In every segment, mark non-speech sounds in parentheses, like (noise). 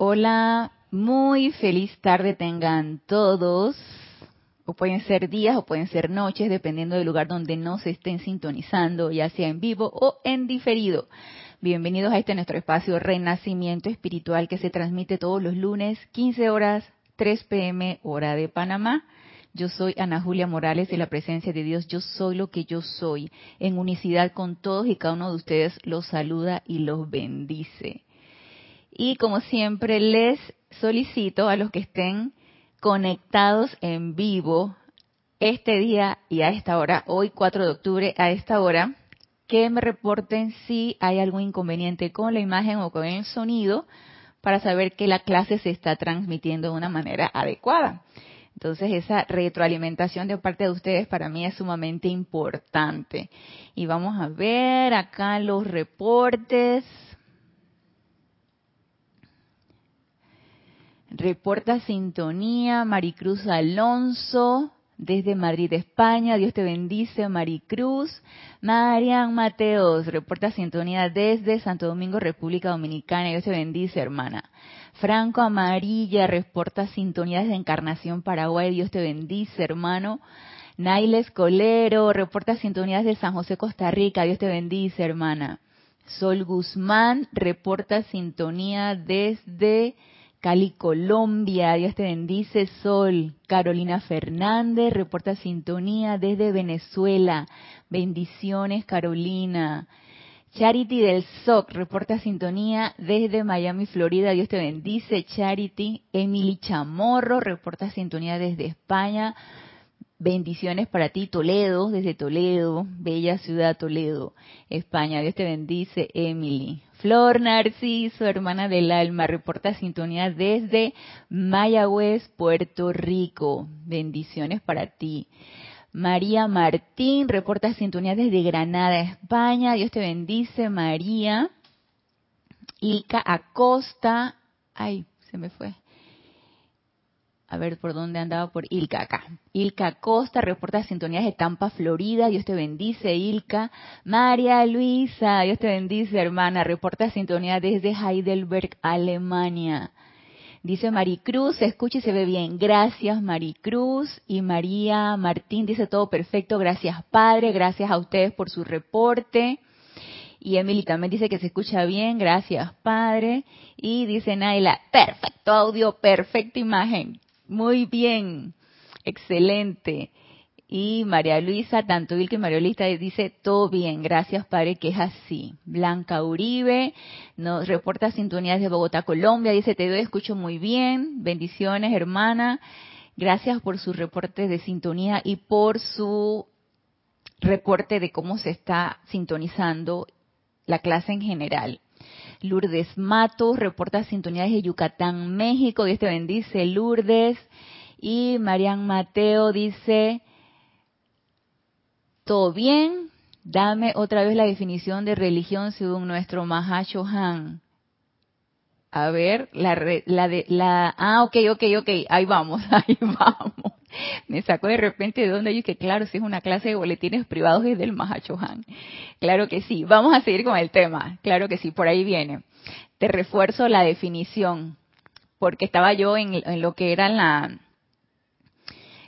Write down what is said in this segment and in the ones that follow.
Hola, muy feliz tarde tengan todos. O pueden ser días o pueden ser noches, dependiendo del lugar donde no se estén sintonizando, ya sea en vivo o en diferido. Bienvenidos a este nuestro espacio Renacimiento Espiritual que se transmite todos los lunes, 15 horas, 3 pm, hora de Panamá. Yo soy Ana Julia Morales de la presencia de Dios. Yo soy lo que yo soy. En unicidad con todos y cada uno de ustedes los saluda y los bendice. Y como siempre les solicito a los que estén conectados en vivo este día y a esta hora, hoy 4 de octubre a esta hora, que me reporten si hay algún inconveniente con la imagen o con el sonido para saber que la clase se está transmitiendo de una manera adecuada. Entonces esa retroalimentación de parte de ustedes para mí es sumamente importante. Y vamos a ver acá los reportes. Reporta sintonía Maricruz Alonso desde Madrid, España. Dios te bendice, Maricruz. Marian Mateos, reporta sintonía desde Santo Domingo, República Dominicana. Dios te bendice, hermana. Franco Amarilla, reporta sintonía desde Encarnación, Paraguay. Dios te bendice, hermano. Nailes Colero, reporta sintonía desde San José, Costa Rica. Dios te bendice, hermana. Sol Guzmán, reporta sintonía desde Cali, Colombia, Dios te bendice, Sol. Carolina Fernández, reporta sintonía desde Venezuela. Bendiciones, Carolina. Charity del SOC, reporta sintonía desde Miami, Florida. Dios te bendice, Charity. Emily Chamorro, reporta sintonía desde España. Bendiciones para ti, Toledo, desde Toledo, bella ciudad Toledo, España. Dios te bendice, Emily. Flor Narciso, hermana del alma, reporta sintonía desde Mayagüez, Puerto Rico. Bendiciones para ti. María Martín, reporta sintonía desde Granada, España. Dios te bendice, María. Ilka Acosta, ay, se me fue a ver por dónde andaba, por Ilka acá. Ilka Costa reporta sintonías de Tampa, Florida. Dios te bendice, Ilka. María Luisa, Dios te bendice, hermana. Reporta sintonía desde Heidelberg, Alemania. Dice Maricruz, se escucha y se ve bien. Gracias, Maricruz. Y María Martín dice todo perfecto. Gracias, Padre. Gracias a ustedes por su reporte. Y Emily también dice que se escucha bien. Gracias, Padre. Y dice Naila, perfecto audio, perfecta imagen. Muy bien, excelente. Y María Luisa, tanto Vilke y María Luisa dice, todo bien, gracias Padre, que es así. Blanca Uribe nos reporta sintonías de Bogotá, Colombia, dice, te doy, escucho muy bien, bendiciones hermana, gracias por su reporte de sintonía y por su reporte de cómo se está sintonizando la clase en general. Lourdes Matos reporta sintonías de Yucatán, México. Dios te bendice, Lourdes. Y Marian Mateo dice, ¿todo bien? Dame otra vez la definición de religión según nuestro Mahashohan. A ver, la, la de la ah, ok, ok, ok, ahí vamos, (laughs) ahí vamos. (laughs) Me sacó de repente de donde yo que claro, si es una clase de boletines privados es del Mahachohan. Claro que sí. Vamos a seguir con el tema. Claro que sí, por ahí viene. Te refuerzo la definición, porque estaba yo en, lo que era la,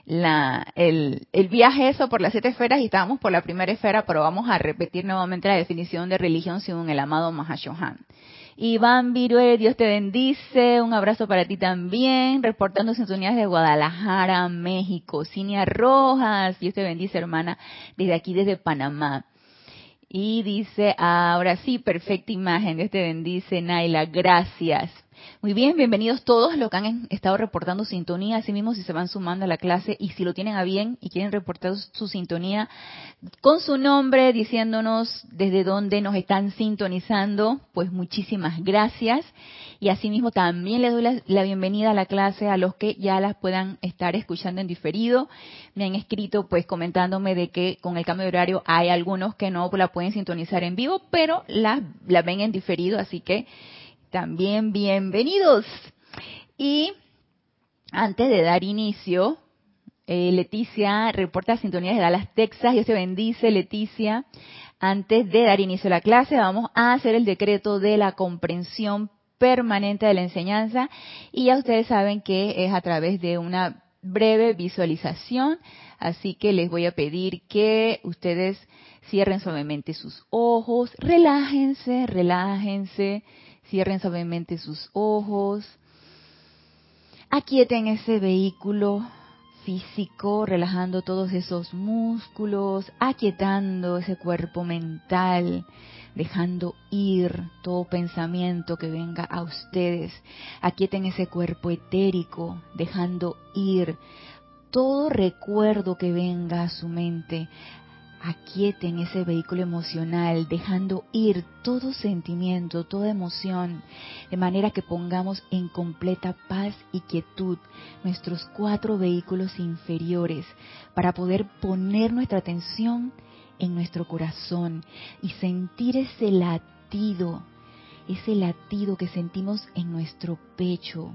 la, el, el, viaje eso por las siete esferas y estábamos por la primera esfera, pero vamos a repetir nuevamente la definición de religión según el amado Mahashohan. Iván Virue, Dios te bendice. Un abrazo para ti también. Reportando sintonías de Guadalajara, México. Cinia Rojas, Dios te bendice, hermana, desde aquí, desde Panamá. Y dice, ahora sí, perfecta imagen. Dios te bendice, Naila. Gracias. Muy bien, bienvenidos todos los que han estado reportando sintonía, así mismo si se van sumando a la clase y si lo tienen a bien y quieren reportar su sintonía con su nombre, diciéndonos desde dónde nos están sintonizando, pues muchísimas gracias. Y asimismo también les doy la, la, bienvenida a la clase a los que ya las puedan estar escuchando en diferido. Me han escrito pues comentándome de que con el cambio de horario hay algunos que no la pueden sintonizar en vivo, pero la, la ven en diferido, así que también bienvenidos. Y antes de dar inicio, eh, Leticia reporta sintonía de Dallas, Texas. Dios te bendice, Leticia. Antes de dar inicio a la clase, vamos a hacer el decreto de la comprensión permanente de la enseñanza y ya ustedes saben que es a través de una breve visualización, así que les voy a pedir que ustedes cierren suavemente sus ojos, relájense, relájense, cierren suavemente sus ojos, aquieten ese vehículo físico, relajando todos esos músculos, aquietando ese cuerpo mental, dejando ir todo pensamiento que venga a ustedes. Aquieten ese cuerpo etérico, dejando ir todo recuerdo que venga a su mente aquieten ese vehículo emocional, dejando ir todo sentimiento, toda emoción, de manera que pongamos en completa paz y quietud nuestros cuatro vehículos inferiores para poder poner nuestra atención en nuestro corazón y sentir ese latido, ese latido que sentimos en nuestro pecho.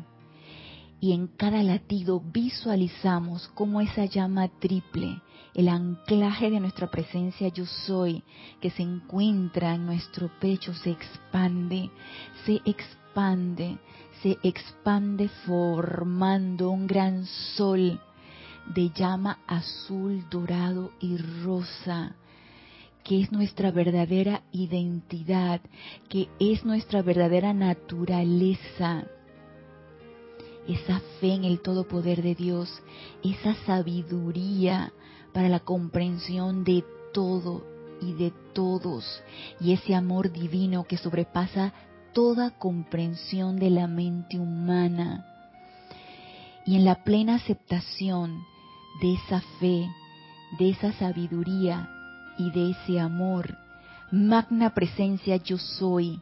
Y en cada latido visualizamos como esa llama triple el anclaje de nuestra presencia yo soy, que se encuentra en nuestro pecho, se expande, se expande, se expande formando un gran sol de llama azul, dorado y rosa que es nuestra verdadera identidad, que es nuestra verdadera naturaleza. Esa fe en el todo poder de Dios, esa sabiduría, para la comprensión de todo y de todos, y ese amor divino que sobrepasa toda comprensión de la mente humana. Y en la plena aceptación de esa fe, de esa sabiduría y de ese amor, magna presencia yo soy,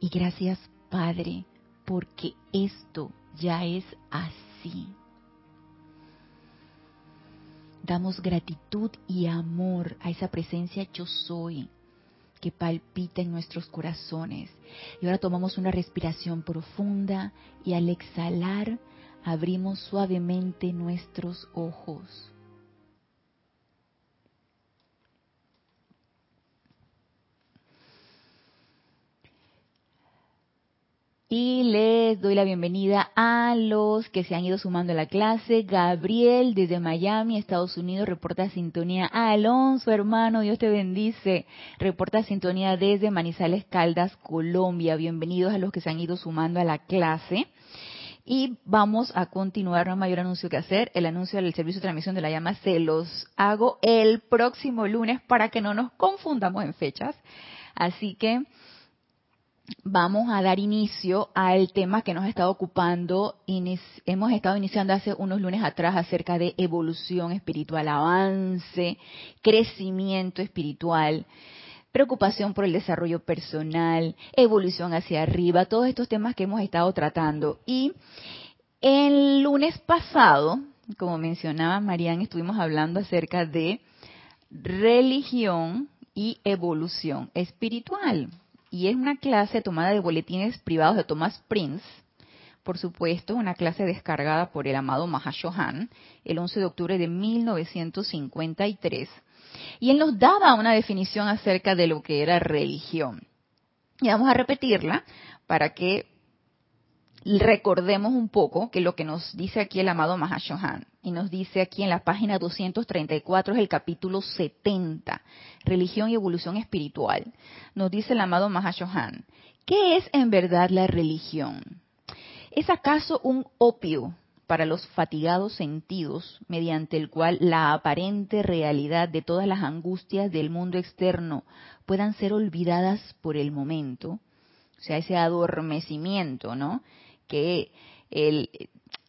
Y gracias Padre, porque esto ya es así. Damos gratitud y amor a esa presencia yo soy que palpita en nuestros corazones. Y ahora tomamos una respiración profunda y al exhalar abrimos suavemente nuestros ojos. Y les doy la bienvenida a los que se han ido sumando a la clase. Gabriel desde Miami, Estados Unidos, reporta sintonía. Alonso, hermano, Dios te bendice. Reporta sintonía desde Manizales Caldas, Colombia. Bienvenidos a los que se han ido sumando a la clase. Y vamos a continuar, no hay mayor anuncio que hacer. El anuncio del servicio de transmisión de la llama se los hago el próximo lunes para que no nos confundamos en fechas. Así que vamos a dar inicio al tema que nos ha estado ocupando. Hemos estado iniciando hace unos lunes atrás acerca de evolución espiritual, avance, crecimiento espiritual, preocupación por el desarrollo personal, evolución hacia arriba, todos estos temas que hemos estado tratando. Y el lunes pasado, como mencionaba Marian, estuvimos hablando acerca de religión y evolución espiritual y es una clase tomada de boletines privados de Thomas Prince, por supuesto, una clase descargada por el amado Mahashohan el 11 de octubre de 1953. Y él nos daba una definición acerca de lo que era religión. Y vamos a repetirla para que recordemos un poco que lo que nos dice aquí el amado Mahashohan, y nos dice aquí en la página 234, es el capítulo 70, Religión y Evolución Espiritual. Nos dice el amado Mahashohan, ¿qué es en verdad la religión? ¿Es acaso un opio para los fatigados sentidos, mediante el cual la aparente realidad de todas las angustias del mundo externo puedan ser olvidadas por el momento, o sea, ese adormecimiento, ¿no? Que el,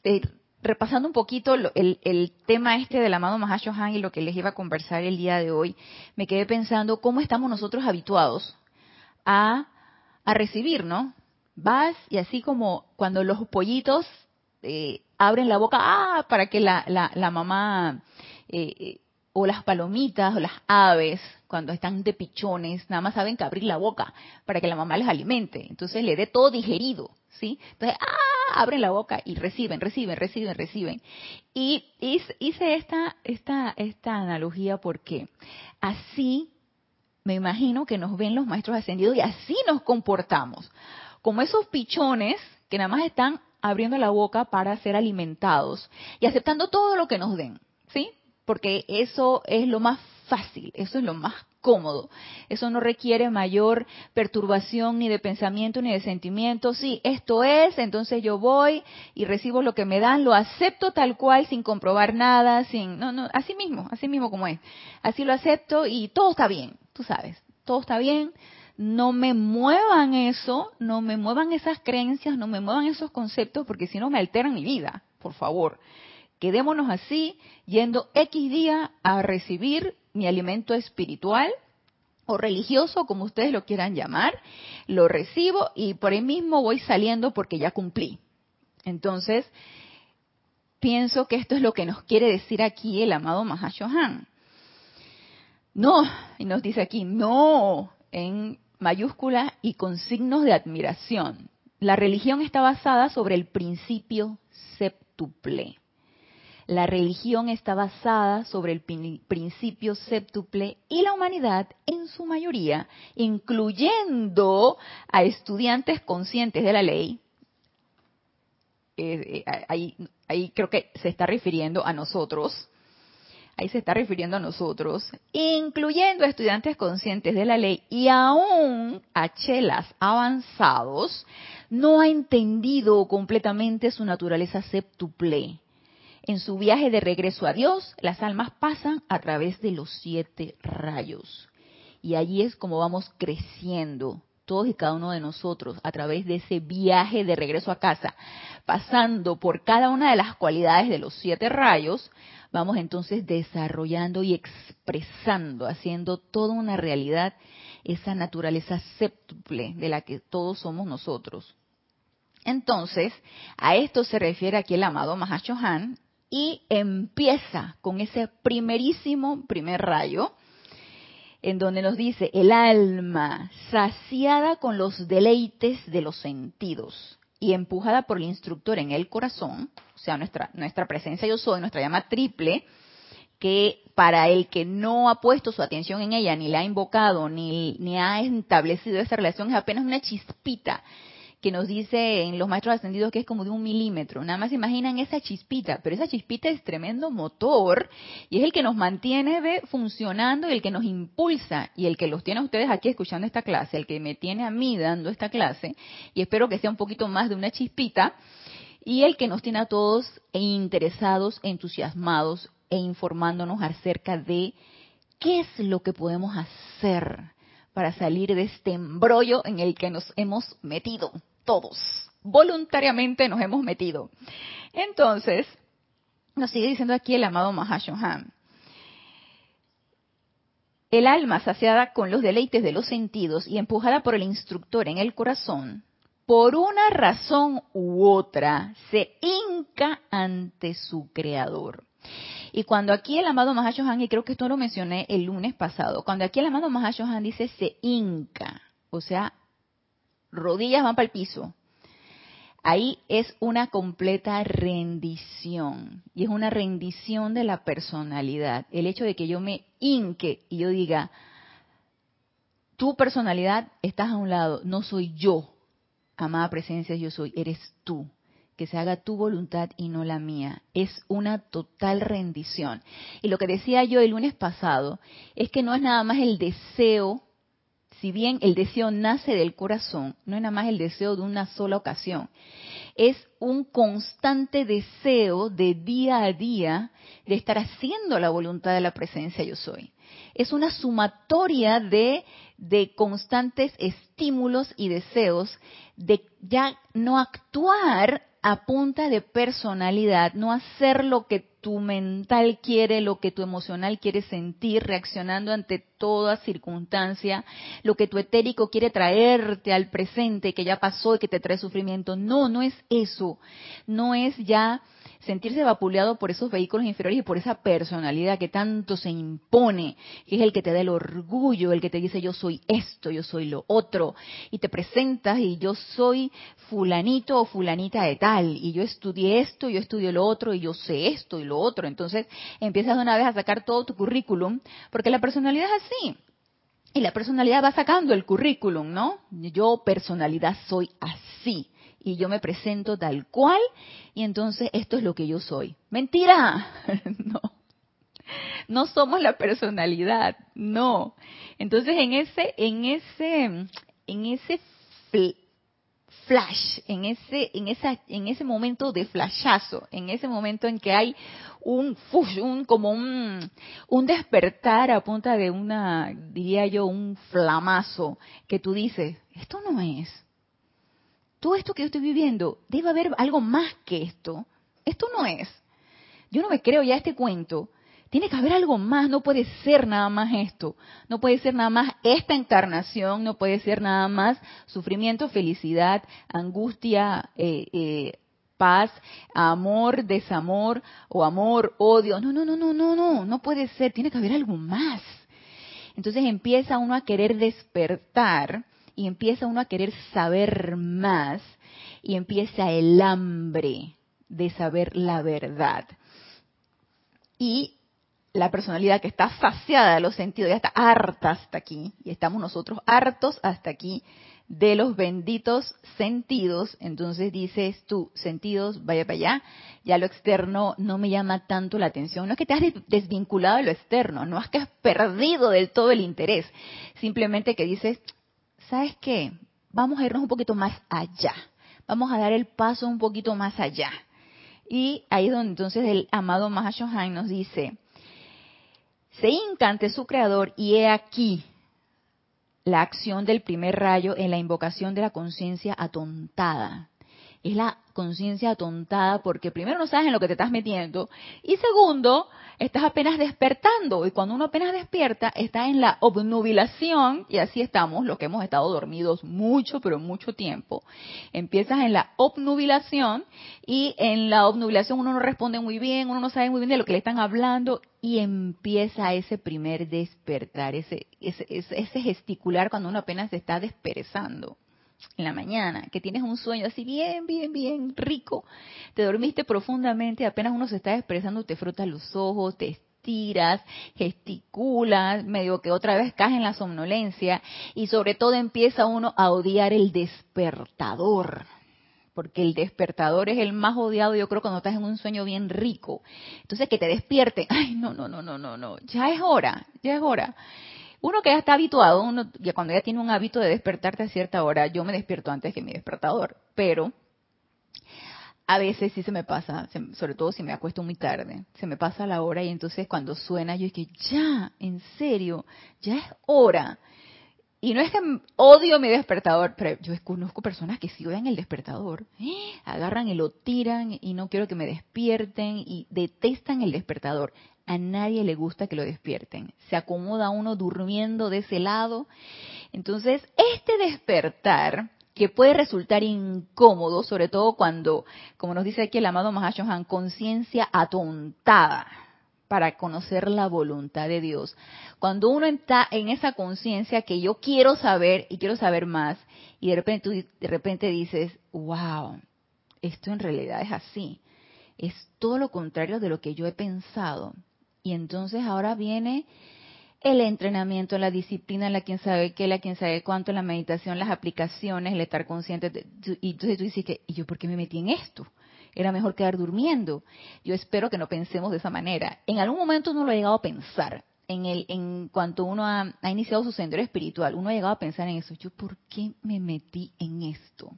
eh, repasando un poquito el, el, tema este del amado Mahashohan y lo que les iba a conversar el día de hoy, me quedé pensando cómo estamos nosotros habituados a, a recibir, ¿no? Vas y así como cuando los pollitos eh, abren la boca ah, para que la, la, mamá eh, eh, o las palomitas o las aves cuando están de pichones nada más saben que abrir la boca para que la mamá les alimente entonces le dé todo digerido sí entonces ah, abren la boca y reciben reciben reciben reciben. Y hice esta esta esta analogía porque así me imagino que nos ven los maestros ascendidos y así nos comportamos. Como esos pichones que nada más están abriendo la boca para ser alimentados y aceptando todo lo que nos den, ¿sí? Porque eso es lo más fácil, eso es lo más cómodo. Eso no requiere mayor perturbación ni de pensamiento ni de sentimiento. Sí, esto es, entonces yo voy y recibo lo que me dan, lo acepto tal cual sin comprobar nada, sin no no, así mismo, así mismo como es. Así lo acepto y todo está bien, tú sabes. Todo está bien, no me muevan eso, no me muevan esas creencias, no me muevan esos conceptos, porque si no me alteran mi vida, por favor. Quedémonos así, yendo X día a recibir mi alimento espiritual o religioso, como ustedes lo quieran llamar, lo recibo y por ahí mismo voy saliendo porque ya cumplí. Entonces, pienso que esto es lo que nos quiere decir aquí el amado Mahashohan. No, y nos dice aquí, no, en mayúscula y con signos de admiración. La religión está basada sobre el principio séptuple. La religión está basada sobre el principio séptuple y la humanidad, en su mayoría, incluyendo a estudiantes conscientes de la ley, eh, eh, ahí, ahí creo que se está refiriendo a nosotros, ahí se está refiriendo a nosotros, incluyendo a estudiantes conscientes de la ley y aún a chelas avanzados, no ha entendido completamente su naturaleza septuple. En su viaje de regreso a Dios, las almas pasan a través de los siete rayos. Y allí es como vamos creciendo, todos y cada uno de nosotros, a través de ese viaje de regreso a casa, pasando por cada una de las cualidades de los siete rayos, vamos entonces desarrollando y expresando, haciendo toda una realidad esa naturaleza séptuple de la que todos somos nosotros. Entonces, a esto se refiere aquí el amado Mahashohan y empieza con ese primerísimo primer rayo, en donde nos dice, el alma saciada con los deleites de los sentidos y empujada por el instructor en el corazón, o sea, nuestra, nuestra presencia yo soy, nuestra llama triple, que para el que no ha puesto su atención en ella, ni la ha invocado, ni, ni ha establecido esa relación, es apenas una chispita que nos dice en los maestros ascendidos que es como de un milímetro. Nada más imaginan esa chispita, pero esa chispita es tremendo motor y es el que nos mantiene funcionando y el que nos impulsa y el que los tiene a ustedes aquí escuchando esta clase, el que me tiene a mí dando esta clase y espero que sea un poquito más de una chispita y el que nos tiene a todos interesados, entusiasmados e informándonos acerca de qué es lo que podemos hacer para salir de este embrollo en el que nos hemos metido todos, voluntariamente nos hemos metido. Entonces, nos sigue diciendo aquí el amado Mahashohan. El alma saciada con los deleites de los sentidos y empujada por el instructor en el corazón, por una razón u otra, se hinca ante su creador. Y cuando aquí el amado Mahashohan, y creo que esto lo mencioné el lunes pasado, cuando aquí el amado Mahashohan dice se hinca, o sea, rodillas van para el piso. Ahí es una completa rendición y es una rendición de la personalidad. El hecho de que yo me hinque y yo diga, tu personalidad estás a un lado, no soy yo, amada presencia, yo soy, eres tú. Que se haga tu voluntad y no la mía. Es una total rendición. Y lo que decía yo el lunes pasado es que no es nada más el deseo si bien el deseo nace del corazón, no es nada más el deseo de una sola ocasión. es un constante deseo de día a día de estar haciendo la voluntad de la presencia yo soy. Es una sumatoria de, de constantes estímulos y deseos de ya no actuar a punta de personalidad, no hacer lo que tu mental quiere, lo que tu emocional quiere sentir, reaccionando ante toda circunstancia, lo que tu etérico quiere traerte al presente, que ya pasó y que te trae sufrimiento. No, no es eso. No es ya sentirse vapuleado por esos vehículos inferiores y por esa personalidad que tanto se impone, que es el que te da el orgullo, el que te dice yo soy esto, yo soy lo otro, y te presentas y yo soy fulanito o fulanita de tal, y yo estudié esto, yo estudié lo otro, y yo sé esto y lo otro. Entonces empiezas de una vez a sacar todo tu currículum, porque la personalidad es así. Y la personalidad va sacando el currículum, ¿no? Yo personalidad soy así y yo me presento tal cual y entonces esto es lo que yo soy. Mentira, (laughs) no. No somos la personalidad, no. Entonces en ese, en ese, en ese flash, en ese, en esa, en ese momento de flashazo, en ese momento en que hay un, un como un, un despertar a punta de una, diría yo, un flamazo, que tú dices, esto no es, todo esto que yo estoy viviendo, debe haber algo más que esto. Esto no es. Yo no me creo ya este cuento. Tiene que haber algo más, no puede ser nada más esto. No puede ser nada más esta encarnación, no puede ser nada más sufrimiento, felicidad, angustia, eh, eh, paz, amor, desamor o amor, odio. No, no, no, no, no, no, no puede ser, tiene que haber algo más. Entonces empieza uno a querer despertar y empieza uno a querer saber más y empieza el hambre de saber la verdad. Y la personalidad que está saciada de los sentidos, ya está harta hasta aquí, y estamos nosotros hartos hasta aquí de los benditos sentidos, entonces dices tú, sentidos, vaya para allá, ya lo externo no me llama tanto la atención. No es que te has desvinculado de lo externo, no es que has perdido del todo el interés, simplemente que dices, ¿sabes qué? Vamos a irnos un poquito más allá. Vamos a dar el paso un poquito más allá. Y ahí es donde entonces el amado Mahashohan nos dice, se hinca su creador y he aquí la acción del primer rayo en la invocación de la conciencia atontada. Es la conciencia atontada porque primero no sabes en lo que te estás metiendo y segundo, estás apenas despertando y cuando uno apenas despierta está en la obnubilación y así estamos, los que hemos estado dormidos mucho, pero mucho tiempo. Empiezas en la obnubilación y en la obnubilación uno no responde muy bien, uno no sabe muy bien de lo que le están hablando y empieza ese primer despertar, ese, ese, ese gesticular cuando uno apenas se está desperezando en la mañana, que tienes un sueño así bien, bien, bien rico, te dormiste profundamente, apenas uno se está expresando, te frotas los ojos, te estiras, gesticulas, medio que otra vez caes en la somnolencia y sobre todo empieza uno a odiar el despertador. Porque el despertador es el más odiado, yo creo, cuando estás en un sueño bien rico. Entonces, que te despierte. Ay, no, no, no, no, no, no. Ya es hora, ya es hora. Uno que ya está habituado, uno, ya cuando ya tiene un hábito de despertarte a cierta hora, yo me despierto antes que mi despertador, pero a veces sí se me pasa, sobre todo si me acuesto muy tarde, se me pasa la hora y entonces cuando suena yo es ya, en serio, ya es hora. Y no es que odio mi despertador, pero yo conozco personas que sí odian el despertador, agarran y lo tiran y no quiero que me despierten y detestan el despertador a nadie le gusta que lo despierten. Se acomoda uno durmiendo de ese lado. Entonces, este despertar, que puede resultar incómodo, sobre todo cuando, como nos dice aquí el amado Mahashohan, conciencia atontada para conocer la voluntad de Dios. Cuando uno está en esa conciencia que yo quiero saber y quiero saber más, y de repente, de dices, wow, esto en realidad es así. Es todo lo contrario de lo que yo he pensado. Y entonces ahora viene el entrenamiento, la disciplina, la quien sabe qué, la quien sabe cuánto, la meditación, las aplicaciones, el estar consciente. y entonces tú dices que, ¿y yo por qué me metí en esto? Era mejor quedar durmiendo. Yo espero que no pensemos de esa manera. En algún momento uno lo ha llegado a pensar. En, el, en cuanto uno ha, ha iniciado su sendero espiritual, uno ha llegado a pensar en eso. ¿Yo por qué me metí en esto?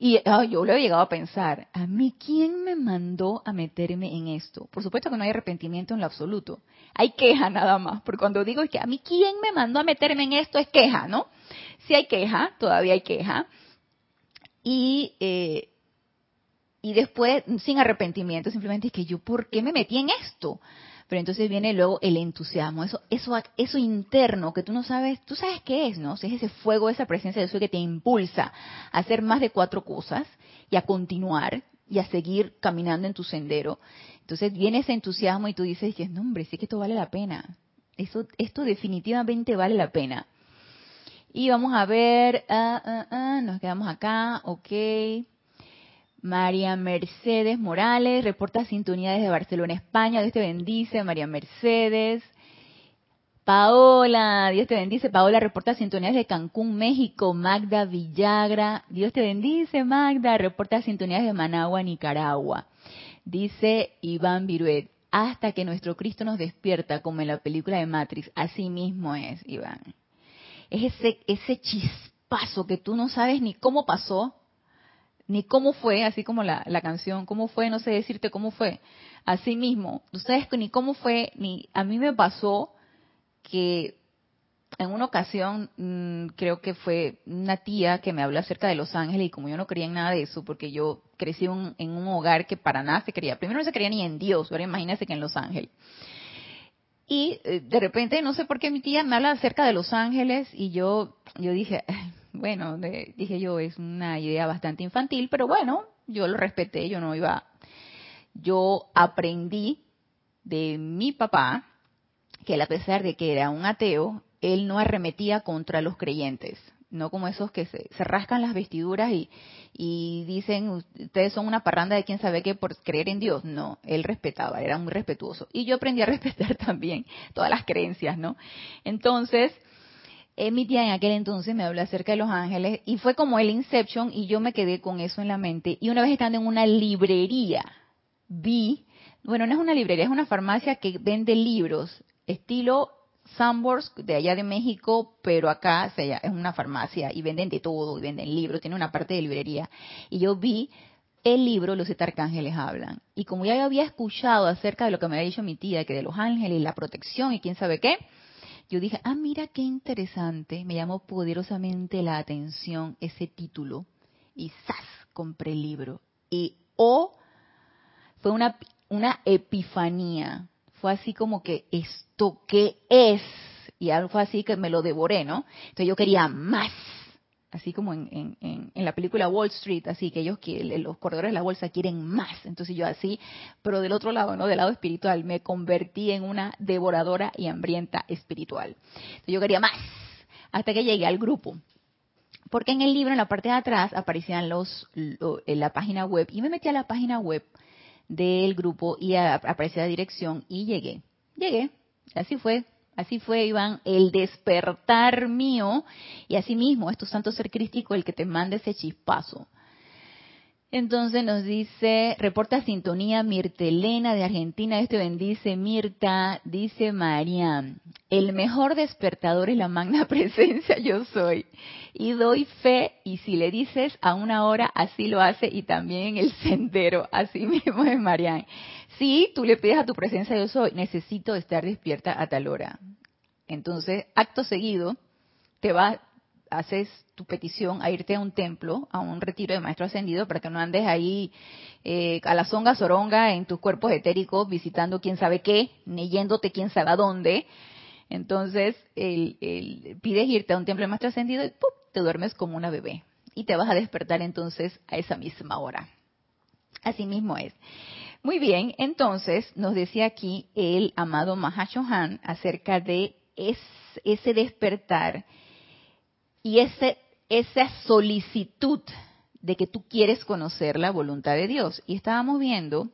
Y ah, yo lo he llegado a pensar, ¿a mí quién me mandó a meterme en esto? Por supuesto que no hay arrepentimiento en lo absoluto. Hay queja nada más, porque cuando digo que a mí quién me mandó a meterme en esto es queja, ¿no? Sí hay queja, todavía hay queja. Y, eh, y después, sin arrepentimiento, simplemente es que yo, ¿por qué me metí en esto? Pero entonces viene luego el entusiasmo, eso, eso, eso interno que tú no sabes, tú sabes qué es, ¿no? es ese fuego, esa presencia de Dios que te impulsa a hacer más de cuatro cosas y a continuar y a seguir caminando en tu sendero. Entonces viene ese entusiasmo y tú dices, no hombre, sí que esto vale la pena. Eso, esto definitivamente vale la pena. Y vamos a ver, ah, ah, ah, nos quedamos acá, ok. María Mercedes Morales, reporta sintonía desde Barcelona, España. Dios te bendice, María Mercedes. Paola, Dios te bendice. Paola reporta sintonía desde Cancún, México. Magda Villagra, Dios te bendice, Magda. Reporta sintonía desde Managua, Nicaragua. Dice Iván Viruet, hasta que nuestro Cristo nos despierta, como en la película de Matrix. Así mismo es, Iván. Es ese, ese chispazo que tú no sabes ni cómo pasó, ni cómo fue, así como la, la, canción, cómo fue, no sé decirte cómo fue. Así mismo, ustedes ni cómo fue, ni a mí me pasó que en una ocasión, mm, creo que fue una tía que me habló acerca de Los Ángeles y como yo no creía en nada de eso, porque yo crecí en un hogar que para nada se creía, primero no se creía ni en Dios, ahora imagínense que en Los Ángeles. Y eh, de repente, no sé por qué mi tía me habla acerca de Los Ángeles y yo, yo dije, bueno, dije yo, es una idea bastante infantil, pero bueno, yo lo respeté, yo no iba. Yo aprendí de mi papá que a pesar de que era un ateo, él no arremetía contra los creyentes, no como esos que se, rascan las vestiduras y, y, dicen, ustedes son una parranda de quién sabe qué por creer en Dios. No, él respetaba, era muy respetuoso. Y yo aprendí a (laughs) respetar también todas las creencias, ¿no? Entonces, mi tía en aquel entonces me habló acerca de los ángeles y fue como el Inception y yo me quedé con eso en la mente. Y una vez estando en una librería, vi, bueno, no es una librería, es una farmacia que vende libros, estilo Sambors de allá de México, pero acá es una farmacia y venden de todo, y venden libros, tiene una parte de librería. Y yo vi el libro Los siete arcángeles hablan. Y como ya había escuchado acerca de lo que me había dicho mi tía, que de los ángeles, la protección y quién sabe qué, yo dije, ah, mira qué interesante, me llamó poderosamente la atención ese título. Y ¡zas! compré el libro. Y oh, fue una, una epifanía. Fue así como que, ¿esto qué es? Y algo así que me lo devoré, ¿no? Entonces yo quería más así como en, en, en, la película Wall Street, así que ellos, los corredores de la bolsa quieren más. Entonces yo así, pero del otro lado, ¿no? Del lado espiritual, me convertí en una devoradora y hambrienta espiritual. Entonces yo quería más, hasta que llegué al grupo. Porque en el libro, en la parte de atrás, aparecían los, en la página web, y me metí a la página web del grupo y aparecía la dirección, y llegué. Llegué, así fue, Así fue, Iván, el despertar mío y asimismo es tu santo ser crístico el que te manda ese chispazo. Entonces nos dice, reporta sintonía Mirtelena de Argentina, este bendice Mirta, dice María, el mejor despertador es la magna (laughs) presencia yo soy. Y doy fe y si le dices a una hora, así lo hace y también el (laughs) sendero, así mismo es Marian. Si tú le pides a tu presencia yo soy, necesito estar despierta a tal hora. Entonces, acto seguido, te vas, haces tu petición a irte a un templo, a un retiro de maestro ascendido, para que no andes ahí eh, a la zonga zoronga en tus cuerpos etéricos, visitando quién sabe qué, ni yéndote quién sabe a dónde. Entonces, el, pides irte a un templo de maestro ascendido y te duermes como una bebé. Y te vas a despertar entonces a esa misma hora. Así mismo es. Muy bien, entonces nos decía aquí el amado Mahashohan acerca de ese despertar y esa solicitud de que tú quieres conocer la voluntad de Dios. Y estábamos viendo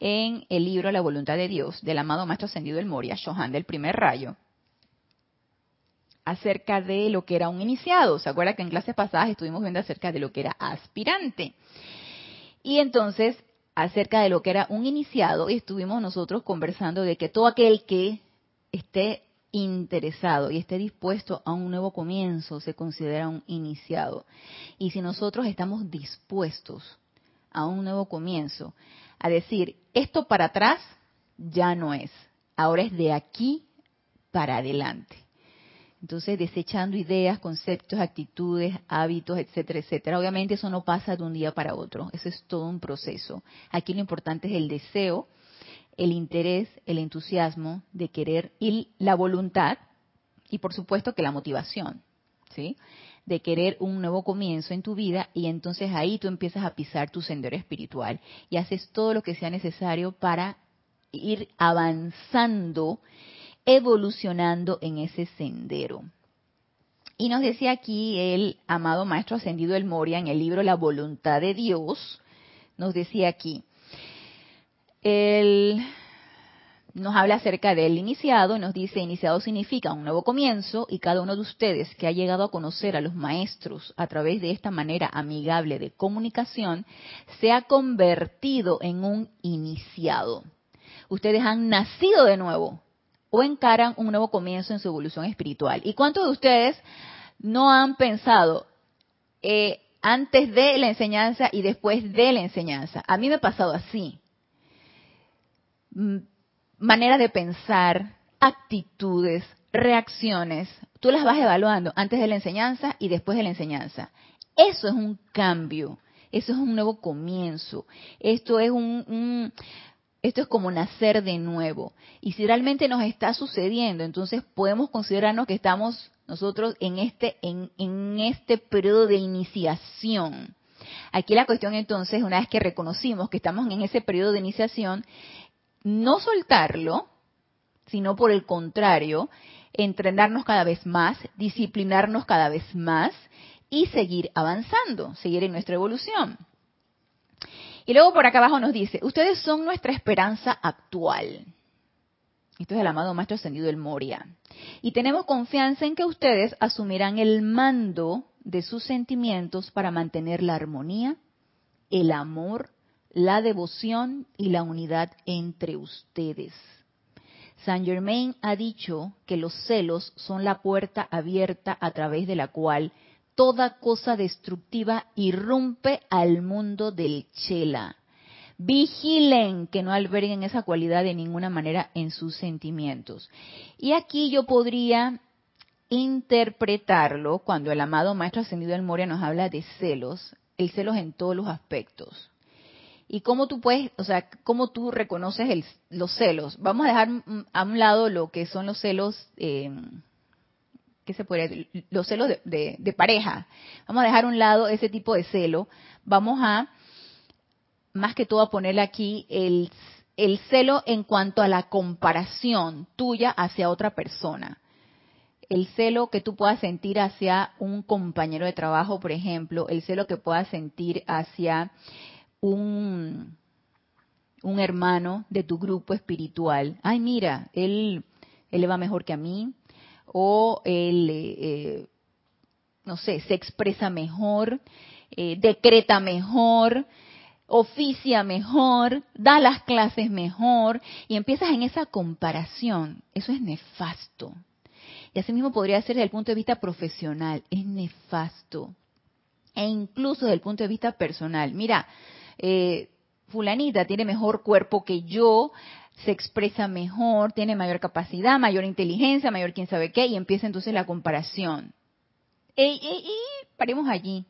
en el libro La voluntad de Dios del amado Maestro Ascendido del Moria, Shohan del primer rayo, acerca de lo que era un iniciado. ¿Se acuerda que en clases pasadas estuvimos viendo acerca de lo que era aspirante? Y entonces, acerca de lo que era un iniciado, estuvimos nosotros conversando de que todo aquel que esté interesado y esté dispuesto a un nuevo comienzo, se considera un iniciado. Y si nosotros estamos dispuestos a un nuevo comienzo, a decir, esto para atrás ya no es, ahora es de aquí para adelante. Entonces, desechando ideas, conceptos, actitudes, hábitos, etcétera, etcétera. Obviamente eso no pasa de un día para otro, eso es todo un proceso. Aquí lo importante es el deseo, el interés, el entusiasmo de querer y la voluntad y por supuesto que la motivación, ¿sí? De querer un nuevo comienzo en tu vida y entonces ahí tú empiezas a pisar tu sendero espiritual y haces todo lo que sea necesario para ir avanzando, evolucionando en ese sendero. Y nos decía aquí el amado Maestro Ascendido El Moria en el libro La Voluntad de Dios, nos decía aquí, él nos habla acerca del iniciado, nos dice, iniciado significa un nuevo comienzo y cada uno de ustedes que ha llegado a conocer a los maestros a través de esta manera amigable de comunicación, se ha convertido en un iniciado. Ustedes han nacido de nuevo o encaran un nuevo comienzo en su evolución espiritual. ¿Y cuántos de ustedes no han pensado eh, antes de la enseñanza y después de la enseñanza? A mí me ha pasado así maneras de pensar, actitudes, reacciones, tú las vas evaluando antes de la enseñanza y después de la enseñanza. Eso es un cambio, eso es un nuevo comienzo, esto es un, esto es como nacer de nuevo. Y si realmente nos está sucediendo, entonces podemos considerarnos que estamos nosotros en este, en, en este periodo de iniciación. Aquí la cuestión entonces, una vez que reconocimos que estamos en ese periodo de iniciación, no soltarlo, sino por el contrario, entrenarnos cada vez más, disciplinarnos cada vez más y seguir avanzando, seguir en nuestra evolución. Y luego por acá abajo nos dice, ustedes son nuestra esperanza actual. Esto es el amado Maestro Ascendido del Moria. Y tenemos confianza en que ustedes asumirán el mando de sus sentimientos para mantener la armonía, el amor, la devoción y la unidad entre ustedes. Saint Germain ha dicho que los celos son la puerta abierta a través de la cual toda cosa destructiva irrumpe al mundo del chela. Vigilen que no alberguen esa cualidad de ninguna manera en sus sentimientos. Y aquí yo podría interpretarlo cuando el amado Maestro Ascendido del Moria nos habla de celos, el celos en todos los aspectos y cómo tú puedes, o sea, cómo tú reconoces los celos. Vamos a dejar a un lado lo que son los celos, eh, ¿qué se puede Los celos de, pareja. Vamos a dejar a un lado ese tipo de celo. Vamos a, más que todo, a ponerle aquí el, el celo en cuanto a la comparación tuya hacia otra persona el celo que tú puedas sentir hacia un compañero de trabajo, por ejemplo, el celo que puedas sentir hacia un, un hermano de tu grupo espiritual, ay mira, él, él le va mejor que a mí, o él, eh, no sé, se expresa mejor, eh, decreta mejor, oficia mejor, da las clases mejor, y empiezas en esa comparación. Eso es nefasto. Y así mismo podría ser desde el punto de vista profesional, es nefasto. E incluso desde el punto de vista personal. Mira, eh, fulanita tiene mejor cuerpo que yo, se expresa mejor, tiene mayor capacidad, mayor inteligencia, mayor quién sabe qué, y empieza entonces la comparación. Y, paremos allí.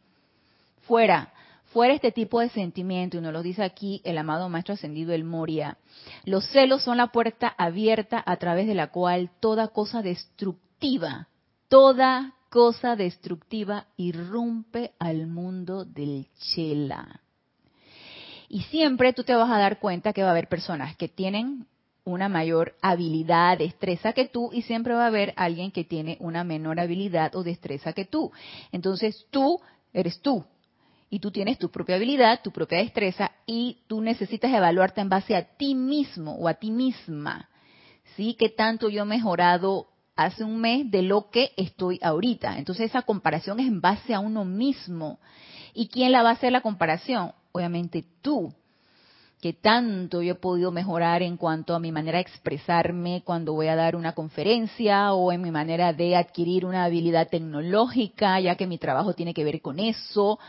Fuera, fuera este tipo de sentimiento, y nos lo dice aquí el amado Maestro Ascendido El Moria. Los celos son la puerta abierta a través de la cual toda cosa destructiva, toda cosa destructiva irrumpe al mundo del Chela. Y siempre tú te vas a dar cuenta que va a haber personas que tienen una mayor habilidad, destreza que tú, y siempre va a haber alguien que tiene una menor habilidad o destreza que tú. Entonces tú eres tú, y tú tienes tu propia habilidad, tu propia destreza, y tú necesitas evaluarte en base a ti mismo o a ti misma. ¿Sí? ¿Qué tanto yo he mejorado hace un mes de lo que estoy ahorita? Entonces esa comparación es en base a uno mismo. ¿Y quién la va a hacer la comparación? Obviamente tú. que tanto yo he podido mejorar en cuanto a mi manera de expresarme cuando voy a dar una conferencia o en mi manera de adquirir una habilidad tecnológica, ya que mi trabajo tiene que ver con eso.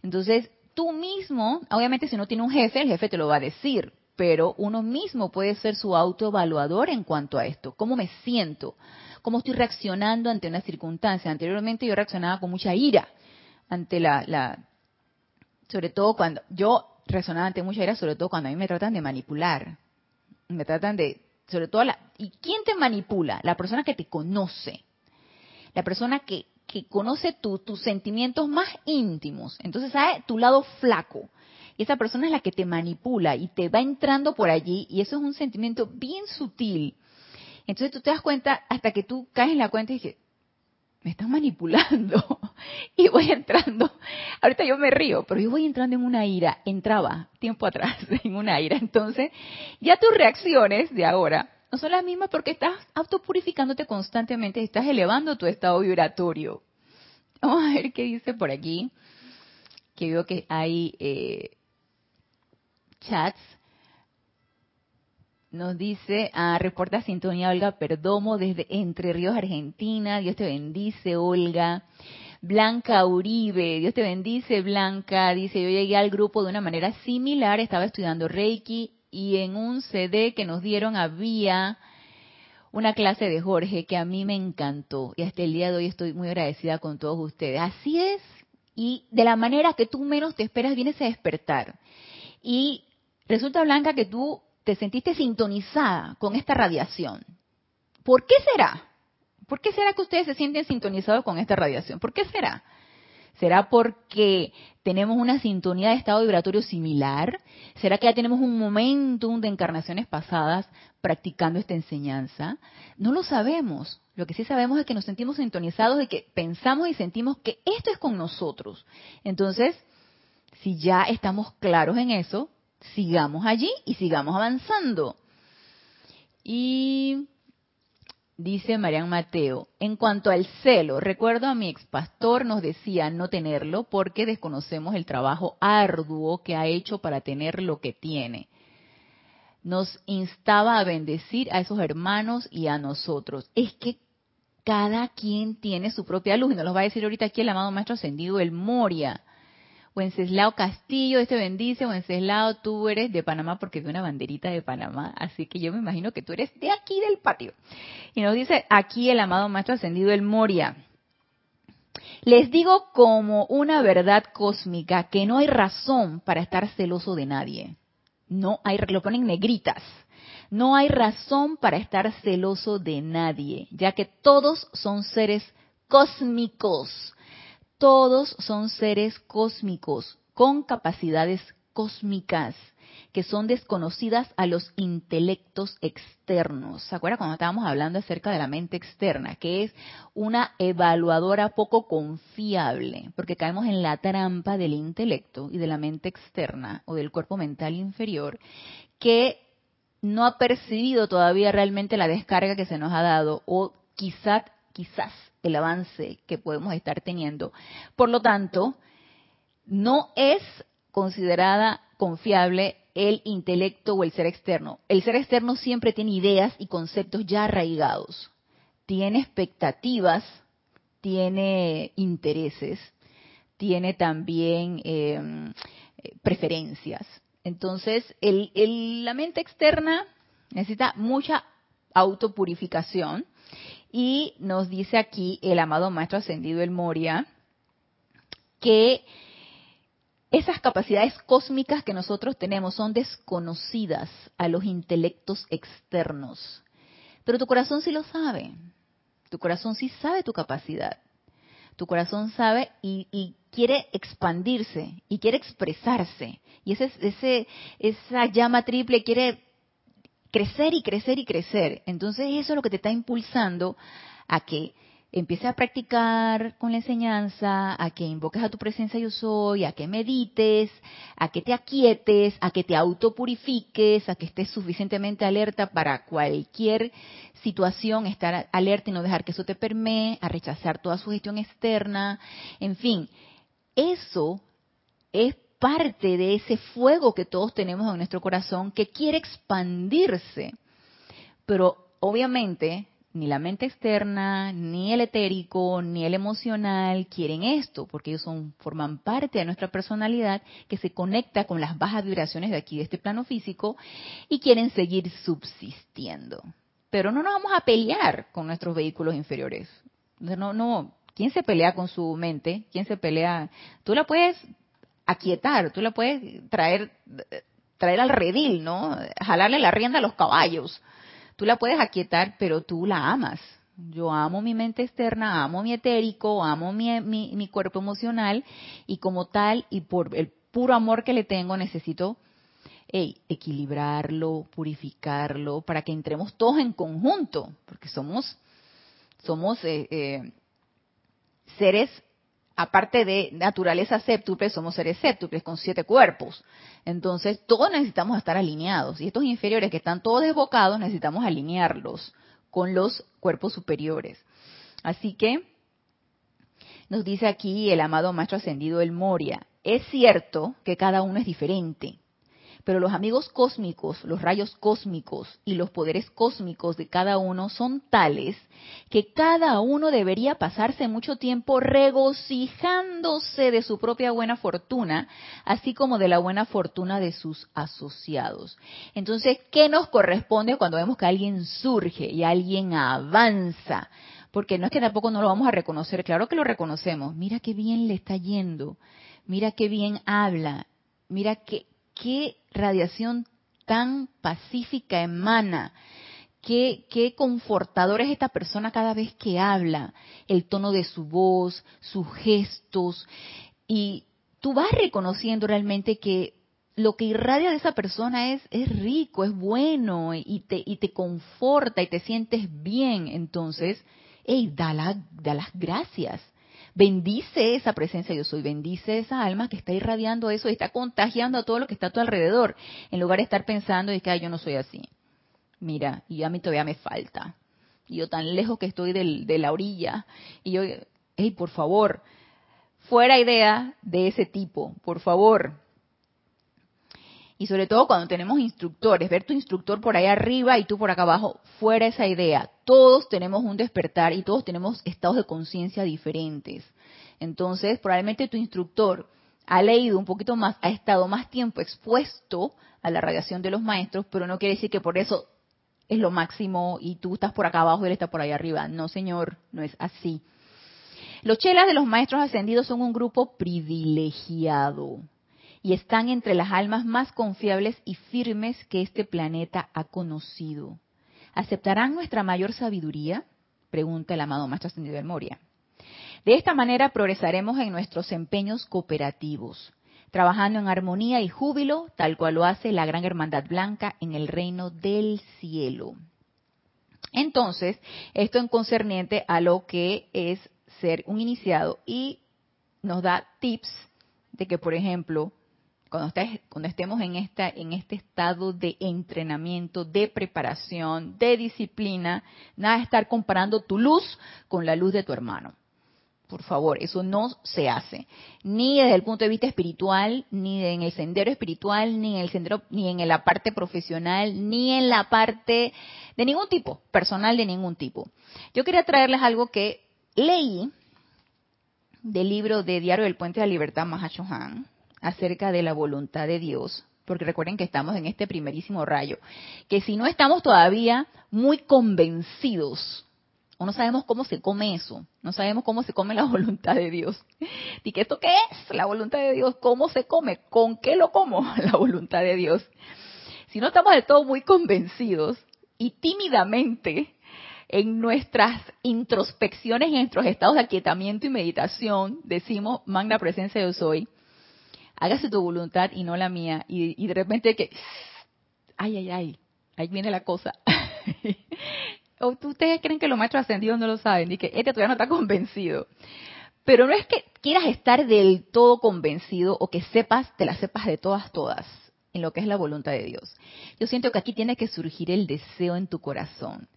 Entonces, tú mismo, obviamente si no tiene un jefe, el jefe te lo va a decir, pero uno mismo puede ser su autoevaluador en cuanto a esto. ¿Cómo me siento? ¿Cómo estoy reaccionando ante una circunstancia? Anteriormente yo reaccionaba con mucha ira ante la, la sobre todo cuando yo resonante mucho era sobre todo cuando a mí me tratan de manipular. Me tratan de, sobre todo, la, ¿y quién te manipula? La persona que te conoce. La persona que, que conoce tus sentimientos más íntimos. Entonces sabe tu lado flaco. Y esa persona es la que te manipula y te va entrando por allí. Y eso es un sentimiento bien sutil. Entonces tú te das cuenta hasta que tú caes en la cuenta y dices, me están manipulando. (laughs) y voy entrando, ahorita yo me río, pero yo voy entrando en una ira, entraba tiempo atrás (laughs) en una ira. Entonces, ya tus reacciones de ahora no son las mismas porque estás autopurificándote constantemente, estás elevando tu estado vibratorio. Vamos a ver qué dice por aquí, que veo que hay eh, chats nos dice, ah, reporta sintonía Olga Perdomo desde Entre Ríos, Argentina. Dios te bendice, Olga. Blanca Uribe, Dios te bendice, Blanca. Dice, yo llegué al grupo de una manera similar, estaba estudiando Reiki y en un CD que nos dieron había una clase de Jorge que a mí me encantó y hasta el día de hoy estoy muy agradecida con todos ustedes. Así es, y de la manera que tú menos te esperas vienes a despertar. Y resulta, Blanca, que tú te sentiste sintonizada con esta radiación. ¿Por qué será? ¿Por qué será que ustedes se sienten sintonizados con esta radiación? ¿Por qué será? ¿Será porque tenemos una sintonía de estado vibratorio similar? ¿Será que ya tenemos un momentum de encarnaciones pasadas practicando esta enseñanza? No lo sabemos. Lo que sí sabemos es que nos sentimos sintonizados y que pensamos y sentimos que esto es con nosotros. Entonces, si ya estamos claros en eso, sigamos allí y sigamos avanzando. Y dice Marian Mateo, en cuanto al celo, recuerdo a mi ex pastor nos decía no tenerlo porque desconocemos el trabajo arduo que ha hecho para tener lo que tiene. Nos instaba a bendecir a esos hermanos y a nosotros. Es que cada quien tiene su propia luz y nos lo va a decir ahorita aquí el amado Maestro Ascendido, el Moria. Wenceslao Castillo, este bendice, Wenceslao, tú eres de Panamá porque vi una banderita de Panamá, así que yo me imagino que tú eres de aquí del patio. Y nos dice aquí el amado Maestro Ascendido el Moria. Les digo como una verdad cósmica que no hay razón para estar celoso de nadie. No hay, lo ponen negritas. No hay razón para estar celoso de nadie, ya que todos son seres cósmicos todos son seres cósmicos con capacidades cósmicas que son desconocidas a los intelectos externos. ¿Se acuerdan cuando estábamos hablando acerca de la mente externa? Que es una evaluadora poco confiable, porque caemos en la trampa del intelecto y de la mente externa o del cuerpo mental inferior, que no ha percibido todavía realmente la descarga que se nos ha dado o quizás, quizás el avance que podemos estar teniendo. Por lo tanto, no es considerada confiable el intelecto o el ser externo. El ser externo siempre tiene ideas y conceptos ya arraigados, tiene expectativas, tiene intereses, tiene también em, preferencias. Entonces, la mente externa necesita mucha autopurificación y nos dice aquí el amado Maestro Ascendido El Moria que esas capacidades cósmicas que nosotros tenemos son desconocidas a los intelectos externos. Pero tu corazón sí lo sabe. Tu corazón sí sabe tu capacidad. Tu corazón sabe y, quiere expandirse y quiere expresarse. Y ese, ese, esa llama triple quiere crecer y crecer y crecer. Entonces eso es lo que te está impulsando a que empieces a practicar con la enseñanza, a que invoques a tu presencia yo soy, a que medites, a que te aquietes, a que te autopurifiques, a que estés suficientemente alerta para cualquier situación, estar alerta y no dejar que eso te permee, a rechazar toda sugestión externa, en fin, eso es parte de ese fuego que todos tenemos en nuestro corazón que quiere expandirse. Pero obviamente ni la mente externa, ni el etérico, ni el emocional quieren esto, porque ellos son, forman parte de nuestra personalidad que se conecta con las bajas vibraciones de aquí, de este plano físico, y quieren seguir subsistiendo. Pero no nos vamos a pelear con nuestros vehículos inferiores. No, no. ¿Quién se pelea con su mente? ¿Quién se pelea? Tú la puedes aquietar, tú la puedes traer, traer al redil, ¿no? Jalarle la rienda a los caballos Tú la puedes aquietar, pero tú la amas. Yo amo mi mente externa, amo mi etérico, amo mi, mi, cuerpo emocional y como tal y por el puro amor que le tengo necesito equilibrarlo, purificarlo, para que entremos todos en conjunto, porque somos, somos eh, eh, seres aparte de naturaleza séptuple, somos seres séptuples con siete cuerpos. Entonces, todos necesitamos estar alineados. Y estos inferiores que están todos desbocados, necesitamos alinearlos con los cuerpos superiores. Así que, nos dice aquí el amado Maestro Ascendido El Moria, es cierto que cada uno es diferente, pero los amigos cósmicos, los rayos cósmicos y los poderes cósmicos de cada uno son tales que cada uno debería pasarse mucho tiempo regocijándose de su propia buena fortuna, así como de la buena fortuna de sus asociados. Entonces, ¿qué nos corresponde cuando vemos que alguien surge y alguien avanza? Porque no es que tampoco no lo vamos a reconocer, claro que lo reconocemos. Mira qué bien le está yendo, mira qué bien habla, mira qué, qué radiación tan pacífica emana. Qué, qué confortador es esta persona cada vez que habla, el tono de su voz, sus gestos. Y tú vas reconociendo realmente que lo que irradia de esa persona es, es rico, es bueno y te, y te conforta y te sientes bien. Entonces, hey, da, da las gracias bendice esa presencia yo soy, bendice esa alma que está irradiando eso y está contagiando a todo lo que está a tu alrededor, en lugar de estar pensando y que yo no soy así. Mira, y a mí todavía me falta. Y yo tan lejos que estoy de la orilla. Y yo, hey, por favor, fuera idea de ese tipo, por favor. Y sobre todo cuando tenemos instructores, ver tu instructor por ahí arriba y tú por acá abajo, fuera esa idea. Todos tenemos un despertar y todos tenemos estados de conciencia diferentes. Entonces, probablemente tu instructor ha leído un poquito más, ha estado más tiempo expuesto a la radiación de los maestros, pero no quiere decir que por eso es lo máximo y tú estás por acá abajo y él está por ahí arriba. No, señor, no es así. Los chelas de los maestros ascendidos son un grupo privilegiado y están entre las almas más confiables y firmes que este planeta ha conocido. ¿Aceptarán nuestra mayor sabiduría? Pregunta el amado Maestro Ascendido del Moria. De esta manera progresaremos en nuestros empeños cooperativos, trabajando en armonía y júbilo, tal cual lo hace la Gran Hermandad Blanca en el reino del cielo. Entonces, esto en concerniente a lo que es ser un iniciado y nos da tips de que, por ejemplo, cuando, cuando estemos en, esta, en este estado de entrenamiento, de preparación, de disciplina, nada de estar comparando tu luz con la luz de tu hermano. Por favor, eso no se hace. Ni desde el punto de vista espiritual, ni en el sendero espiritual, ni en el sendero, ni en la parte profesional, ni en la parte de ningún tipo, personal de ningún tipo. Yo quería traerles algo que leí del libro de Diario del Puente de la Libertad Mahashohan, acerca de la voluntad de Dios, porque recuerden que estamos en este primerísimo rayo, que si no estamos todavía muy convencidos, o no sabemos cómo se come eso, no sabemos cómo se come la (laughs) voluntad de Dios. ¿Y qué esto qué es? La voluntad de Dios, ¿cómo se come? ¿Con qué lo como? (laughs) La voluntad de Dios. Si no estamos del todo muy convencidos y tímidamente en nuestras introspecciones, en nuestros estados de aquietamiento y meditación, decimos, magna presencia yo soy, hágase tu voluntad y no la mía. Y, de repente que, ay, ay, ay, ahí viene la cosa. (laughs) o ustedes creen que los maestros ascendidos no lo saben y que este todavía no está convencido. Pero no es que quieras estar del todo convencido o que sepas, te la sepas de todas, todas, en lo que es la voluntad de Dios. Yo siento que aquí tiene que surgir el deseo en tu corazón.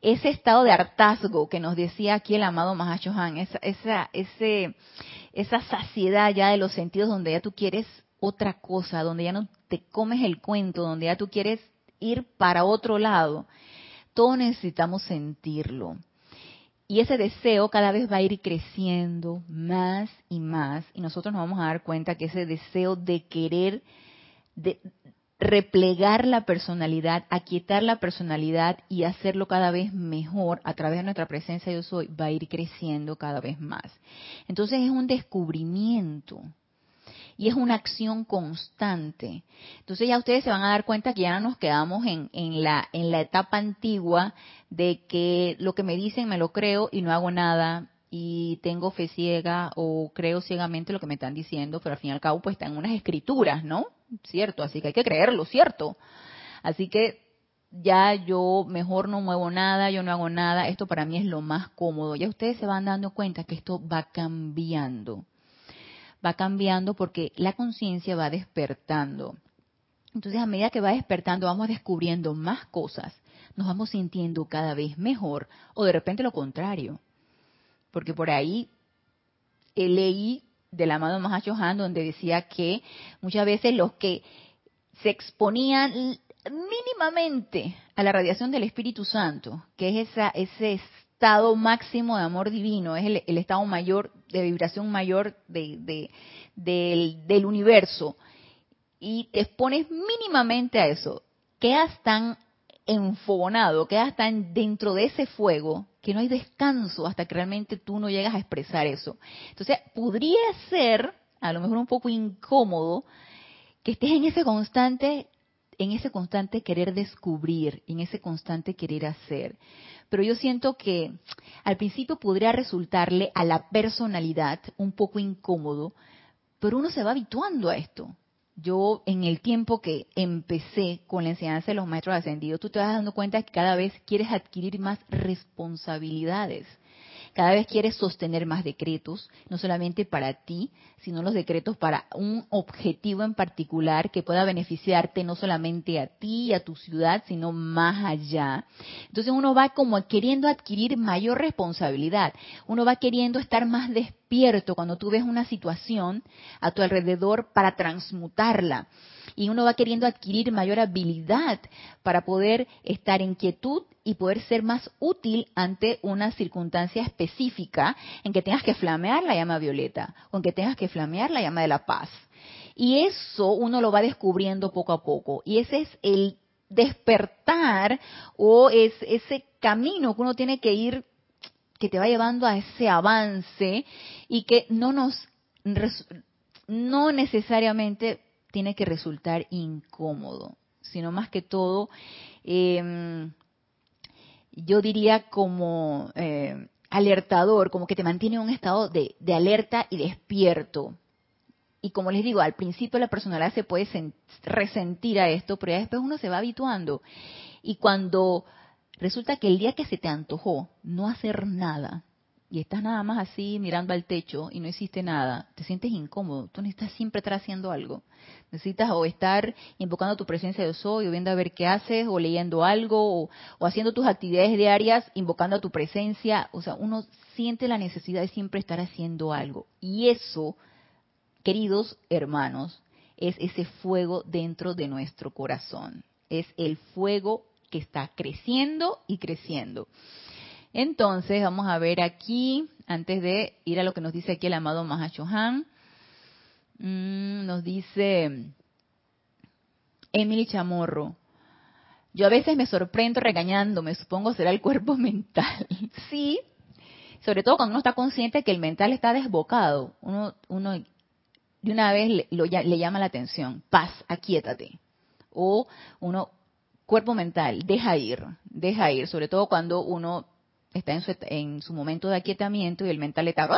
Ese estado de hartazgo que nos decía aquí el amado Mahashohan, esa, esa, ese, esa saciedad ya de los sentidos donde ya tú quieres otra cosa, donde ya no te comes el cuento, donde ya tú quieres ir para otro lado, todos necesitamos sentirlo. Y ese deseo cada vez va a ir creciendo más y más. Y nosotros nos vamos a dar cuenta que ese deseo de querer replegar la personalidad, aquietar la personalidad y hacerlo cada vez mejor a través de nuestra presencia yo soy, va a ir creciendo cada vez más. Entonces es un descubrimiento y es una acción constante. Entonces ya ustedes se van a dar cuenta que ya no nos quedamos en, en, la, en la etapa antigua de que lo que me dicen me lo creo y no hago nada y tengo fe ciega o creo ciegamente lo que me están diciendo, pero al fin y al cabo pues están unas escrituras, ¿no? Cierto, así que hay que creerlo, ¿cierto? Así que ya yo mejor no muevo nada, yo no hago nada, esto para mí es lo más cómodo. Ya ustedes se van dando cuenta que esto va cambiando va cambiando porque la conciencia va despertando. Entonces, a medida que va despertando, vamos descubriendo más cosas, nos vamos sintiendo cada vez mejor, o de repente lo contrario. Porque por ahí leí del amado Mahacho Han, donde decía que muchas veces los que se exponían mínimamente a la radiación del Espíritu Santo, que es ese estado máximo de amor divino, es el, estado mayor, de vibración mayor de, del, universo, y te expones mínimamente a eso, quedas tan enfogonado, quedas tan dentro de ese fuego que no hay descanso hasta que realmente tú no llegas a expresar eso. Entonces, podría ser, a lo mejor un poco incómodo, que estés en ese constante en ese constante querer descubrir, en ese constante querer hacer pero yo siento que al principio podría resultarle a la personalidad un poco incómodo, pero uno se va habituando a esto. Yo en el tiempo que empecé con la enseñanza de los maestros ascendidos, tú te vas dando cuenta que cada vez quieres adquirir más responsabilidades cada vez quieres sostener más decretos, no solamente para ti, sino los decretos para un objetivo en particular que pueda beneficiarte no solamente a ti y a tu ciudad, sino más allá. Entonces uno va como queriendo adquirir mayor responsabilidad, uno va queriendo estar más despierto cuando tú ves una situación a tu alrededor para transmutarla y uno va queriendo adquirir mayor habilidad para poder estar en quietud y poder ser más útil ante una circunstancia específica en que tengas que flamear la llama violeta o en que tengas que flamear la llama de la paz. Y eso uno lo va descubriendo poco a poco. Y ese es el despertar o es ese camino que uno tiene que ir que te va llevando a ese avance y que no nos no necesariamente tiene que resultar incómodo, sino más que todo, em, yo diría como eh, alertador, como que te mantiene en un estado de, alerta y despierto. Y como les digo, al principio la personalidad se puede resentir a esto, pero ya después uno se va habituando. Y cuando resulta que el día que se te antojó no hacer nada, y estás nada más así mirando al techo y no existe nada, te sientes incómodo. Tú necesitas siempre estar haciendo algo. Necesitas o estar invocando tu presencia de soy, o viendo a ver qué haces, o leyendo algo, o, o, haciendo tus actividades diarias, invocando a tu presencia. O sea, uno siente la necesidad de siempre estar haciendo algo. Y eso, queridos hermanos, es ese fuego dentro de nuestro corazón. Es el fuego que está creciendo y creciendo. Entonces, vamos a ver aquí, antes de ir a lo que nos dice aquí el amado Mahashohan, mm, nos dice Emily Chamorro, yo a veces me sorprendo regañándome, supongo será el cuerpo (laughs) mental. sí, sobre todo cuando uno está consciente que el mental está desbocado, uno, uno de una vez le, le llama la atención, paz, aquíétate. O uno, cuerpo mental, deja ir, deja ir, sobre todo cuando uno está en su, en su momento de aquietamiento y el mental está...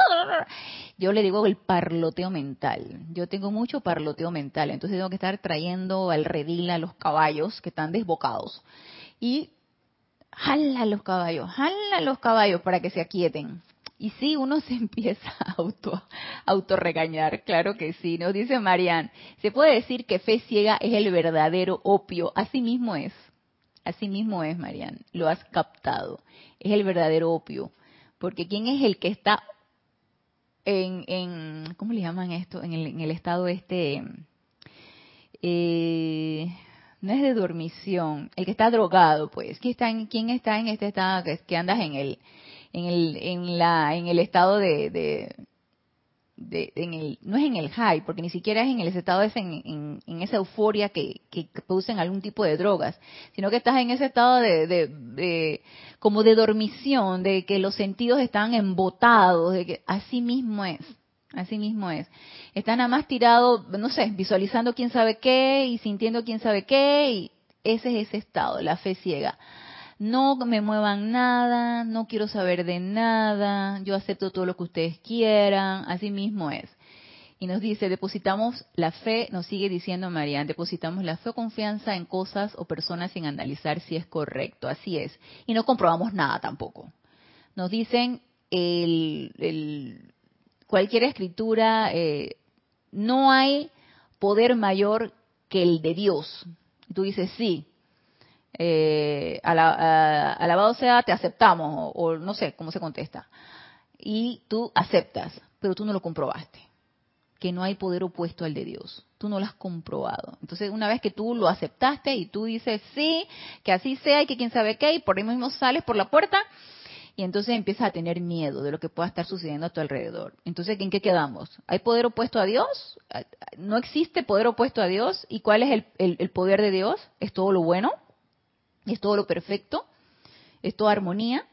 Yo le digo el parloteo mental. Yo tengo mucho parloteo mental, entonces tengo que estar trayendo al redil a los caballos que están desbocados. Y jala los caballos, jala los caballos para que se aquieten. Y sí, uno se (laughs) empieza a auto, auto regañar, claro que sí. Nos dice Marian, se puede decir que fe ciega es el verdadero opio, así mismo es. Así mismo es, Marian, lo has captado. Es el verdadero opio. Porque ¿quién es el que está en, en ¿cómo le llaman esto? En el, en el estado este Eh, no es de dormición, el que está drogado, pues. ¿Quién está en, quién está en este estado que, andas en el, en el, en la, en el estado de, de, en el, no es en el high, porque ni siquiera es en el estado de en, en, esa euforia que, que, producen algún tipo de drogas, sino que estás en ese estado de, de, como de dormición, de que los sentidos están embotados, de que así mismo es. Así mismo es. Están nada más tirados, no sé, visualizando quién sabe qué y sintiendo quién sabe qué y ese es ese estado, la fe ciega. No me muevan nada, no quiero saber de nada, yo acepto todo lo que ustedes quieran, así mismo es. Y nos dice, depositamos la fe, nos sigue diciendo Marian, depositamos la fe o confianza en cosas o personas sin analizar si es correcto, así es. Y no comprobamos nada tampoco. Nos dicen el, el cualquier escritura, eh, no hay poder mayor que el de Dios. Tú dices, sí, eh, alabado sea, te aceptamos, o, no sé cómo se contesta. Y tú aceptas, pero tú no lo comprobaste, que no hay poder opuesto al de Dios. Tú no lo has comprobado. Entonces, una vez que tú lo aceptaste y tú dices, sí, que así sea y que quién sabe qué, y por ahí mismo sales por la puerta, y entonces empiezas a tener miedo de lo que pueda estar sucediendo a tu alrededor. Entonces, ¿en qué quedamos? ¿Hay poder opuesto a Dios? ¿No existe poder opuesto a Dios? ¿Y cuál es el, poder de Dios? ¿Es todo lo bueno? ¿Es todo lo perfecto? ¿Es toda armonía?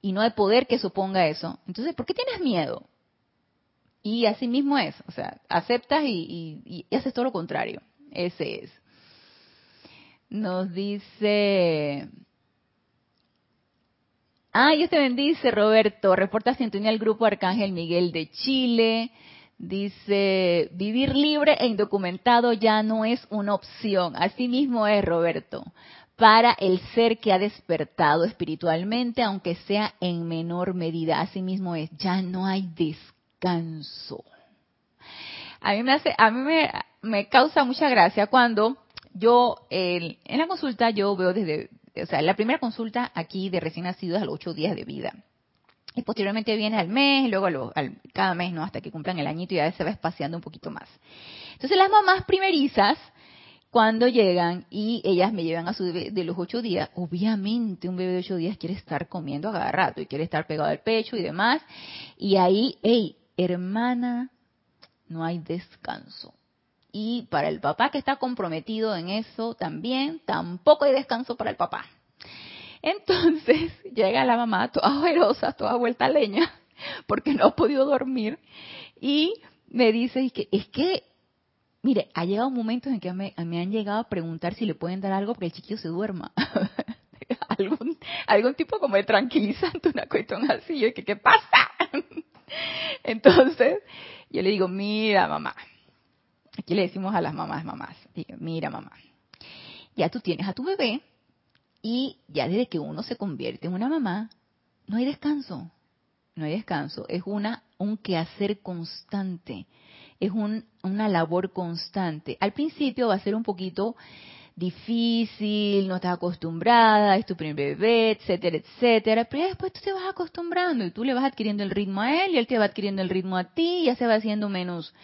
Y no hay poder que suponga eso. Entonces, ¿por qué tienes miedo? Y así mismo es, o sea, aceptas y haces todo lo contrario. Ese es. Nos dice Ah, Dios te bendice, Roberto. Reporta sintonía al grupo Arcángel Miguel de Chile. Dice, vivir libre e indocumentado ya no es una opción. Así mismo es, Roberto. Para el ser que ha despertado espiritualmente, aunque sea en menor medida. Así mismo es, ya no hay descanso. A mí me hace, a mí me, causa mucha gracia cuando yo, en la consulta yo veo desde o sea, la primera consulta aquí de recién nacidos a los ocho días de vida. Y posteriormente viene al mes, luego al, cada mes, ¿no? Hasta que cumplan el añito y ya se va espaciando un poquito más. Entonces las mamás primerizas, cuando llegan y ellas me llevan a su bebé de los ocho días, obviamente un bebé de ocho días quiere estar comiendo a cada rato y quiere estar pegado al pecho y demás. Y ahí, hey, hermana, no hay descanso. Y para el papá que está comprometido en eso también, tampoco hay descanso para el papá. Entonces (laughs) llega la mamá toda ojerosa, toda vuelta a leña, (laughs) porque no ha podido dormir, y me dice que es que, mire, ha llegado momentos en que me, han llegado a preguntar si le pueden dar algo para que el chiquillo se duerma. (laughs) algún, algún tipo como de tranquilizante, una cuestión así. Yo que, ¿qué pasa? (laughs) Entonces, yo le digo, mira mamá, Aquí le decimos a las mamás, mamás, mira mamá, ya tú tienes a tu bebé y ya desde que uno se convierte en una mamá, no hay descanso, no hay descanso, es una un quehacer constante, es un, una labor constante. Al principio va a ser un poquito difícil, no estás acostumbrada, es tu primer bebé, etcétera, etcétera, pero después tú te vas acostumbrando y tú le vas adquiriendo el ritmo a él y él te va adquiriendo el ritmo a ti y ya se va haciendo menos.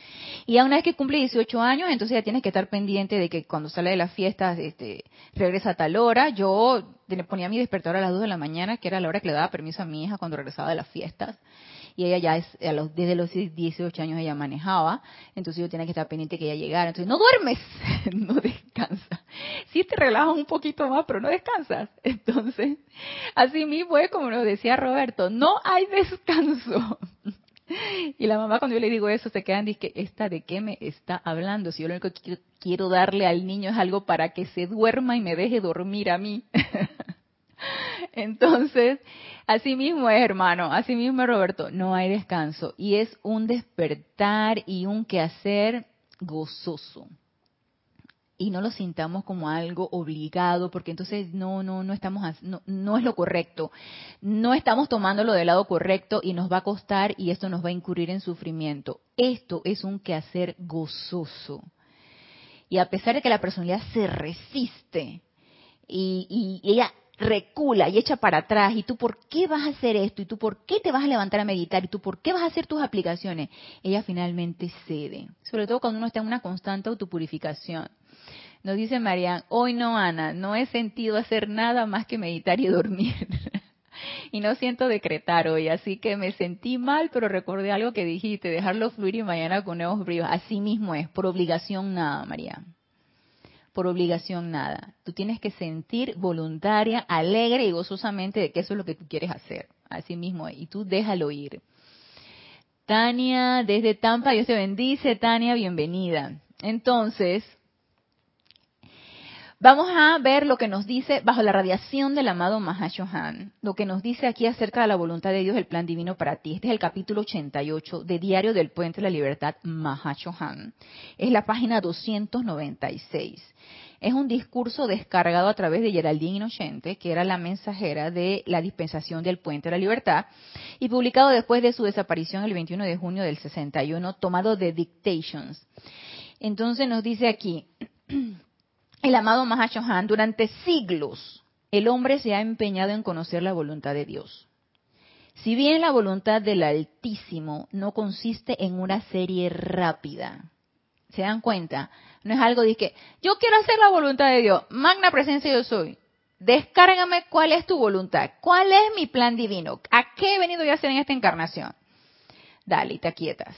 Y ya una vez que cumple 18 años, entonces ya tienes que estar pendiente de que cuando sale de las fiestas este, regresa a tal hora. Yo ponía mi despertador a las 2 de la mañana, que era la hora que le daba permiso a mi hija cuando regresaba de las fiestas y ella ya es, a los, desde los 18 años ella manejaba, entonces yo tenía que estar pendiente que ella llegara, entonces no duermes, (laughs) no descansas, sí te relajas un poquito más, pero no descansas, (laughs) entonces así mismo es como nos decía Roberto, no hay descanso. (laughs) Y la mamá cuando yo le digo eso se quedan dice, ¿esta de qué me está hablando? Si yo lo único que quiero darle al niño es algo para que se duerma y me deje dormir a mí. (laughs) Entonces, así mismo es, hermano, así mismo es, Roberto, no hay descanso y es un despertar y un quehacer gozoso. Y no lo sintamos como algo obligado, porque entonces no, no, no estamos, no, no es lo correcto. No estamos tomándolo del lado correcto y nos va a costar y esto nos va a incurrir en sufrimiento. Esto es un quehacer gozoso. Y a pesar de que la personalidad se resiste y, y ella recula y echa para atrás, y tú por qué vas a hacer esto, y tú por qué te vas a levantar a meditar, y tú por qué vas a hacer tus aplicaciones, ella finalmente cede, sobre todo cuando uno está en una constante autopurificación. Nos dice Marian, hoy no, Ana, no he sentido hacer nada más que meditar y dormir. (laughs) y no siento decretar hoy, así que me sentí mal, pero recordé algo que dijiste, dejarlo fluir y mañana con nuevos bríos. Así mismo es, por obligación nada, María. Por obligación nada. Tú tienes que sentir voluntaria, alegre y gozosamente de que eso es lo que tú quieres hacer. Así mismo. Y tú déjalo ir. Tania, desde Tampa, Dios te bendice. Tania, bienvenida. Entonces, Vamos a ver lo que nos dice bajo la radiación del amado Mahashohan, lo que nos dice aquí acerca de la voluntad de Dios, el plan divino para ti. Este es el capítulo 88 de Diario del Puente de la Libertad Mahashohan. Es la página 296. Es un discurso descargado a través de Geraldine Inocente, que era la mensajera de la dispensación del Puente de la Libertad, y publicado después de su desaparición el 21 de junio del 61, tomado de Dictations. Entonces nos dice aquí, (clears throat) el amado Mahashohan, durante siglos el hombre se ha empeñado en conocer la voluntad de Dios. Si bien la voluntad del Altísimo no consiste en una serie rápida, ¿se dan cuenta? No es algo de que yo quiero hacer la voluntad de Dios, magna presencia yo soy. Descárgame cuál es tu voluntad, cuál es mi plan divino, a qué he venido yo a hacer en esta encarnación. Dale, y te aquietas.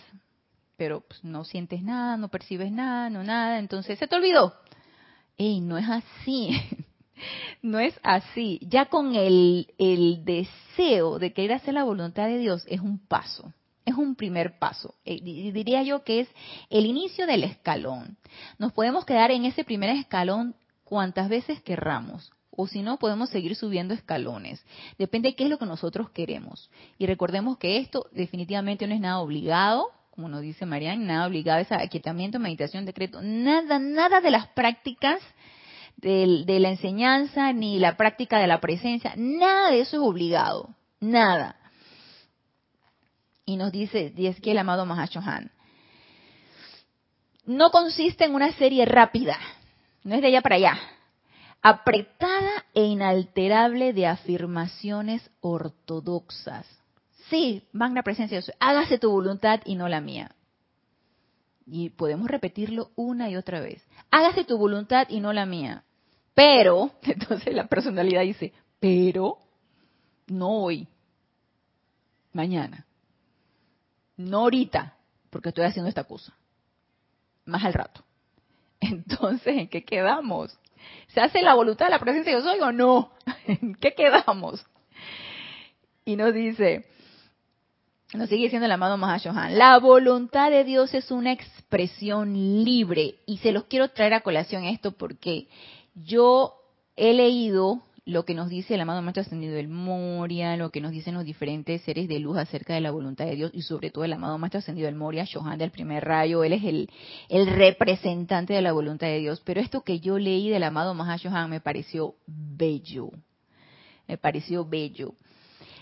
Pero pues, no sientes nada, no percibes nada, no nada, entonces se te olvidó. ¡Ey, no es así! (laughs) no es así. Ya con el, el deseo de querer hacer la voluntad de Dios es un paso es un primer paso. Eh, diría yo que es el inicio del escalón. Nos podemos quedar en ese primer escalón cuantas veces querramos. O si no, podemos seguir subiendo escalones. Depende de qué es lo que nosotros queremos. Y recordemos que esto definitivamente no es nada obligado, como nos dice Marian, nada obligado, es aquietamiento, meditación, decreto, nada, nada de las prácticas de, la enseñanza ni la práctica de la presencia, nada de eso es obligado, nada. Y nos dice, y que el amado Mahashohan, no consiste en una serie rápida, no es de allá para allá, apretada e inalterable de afirmaciones ortodoxas sí, magna presencia, hágase tu voluntad y no la mía. Y podemos repetirlo una y otra vez. Hágase tu voluntad y no la mía. Pero, (laughs) entonces la personalidad dice, pero no hoy, mañana, no ahorita, porque estoy haciendo esta cosa, más al rato. (laughs) Entonces, ¿en qué quedamos? ¿Se hace la voluntad de la presencia de yo soy o no? (laughs) ¿En qué quedamos? Y nos dice, nos sigue diciendo el amado Mahashohan, la voluntad de Dios es una expresión libre. Y se los quiero traer a colación esto porque yo he leído lo que nos dice el amado Maestro Ascendido del Moria, lo que nos dicen los diferentes seres de luz acerca de la voluntad de Dios y sobre todo el amado Maestro Ascendido del Moria, Shohan del primer rayo, él es el, representante de la voluntad de Dios. Pero esto que yo leí del amado Mahashohan me pareció bello, me pareció bello.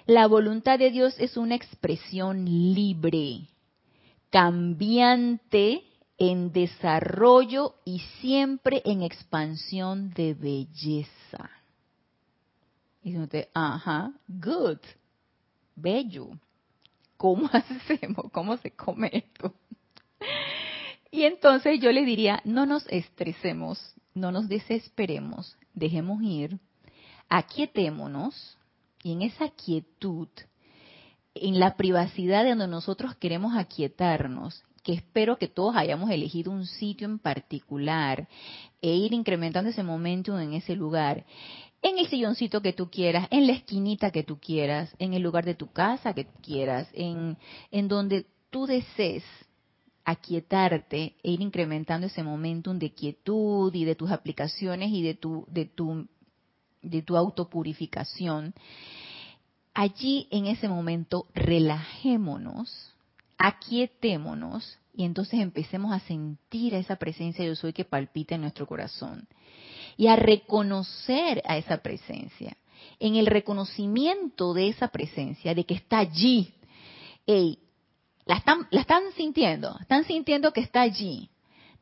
La voluntad de Dios es una expresión libre, cambiante, en desarrollo y siempre en expansión de belleza. Y usted, ajá, good, bello. ¿Cómo (laughs) hacemos? ¿Cómo se come esto? Y entonces yo le diría, no nos estresemos, no nos desesperemos, dejemos ir, aquietémonos, y en esa quietud, en la privacidad de donde nosotros queremos aquietarnos, que espero que todos hayamos elegido un sitio en particular e ir incrementando ese momento en ese lugar, en el silloncito que tú quieras, en la esquinita que tú quieras, en el lugar de tu casa que quieras, en, en donde tú desees aquietarte e ir incrementando ese momentum de quietud y de tus aplicaciones y de tu, de tu de tu autopurificación, allí en ese momento relajémonos, aquietémonos y entonces empecemos a sentir esa presencia de yo soy que palpita en nuestro corazón y a reconocer a esa presencia. En el reconocimiento de esa presencia, de que está allí, la están, la están sintiendo, están sintiendo que está allí,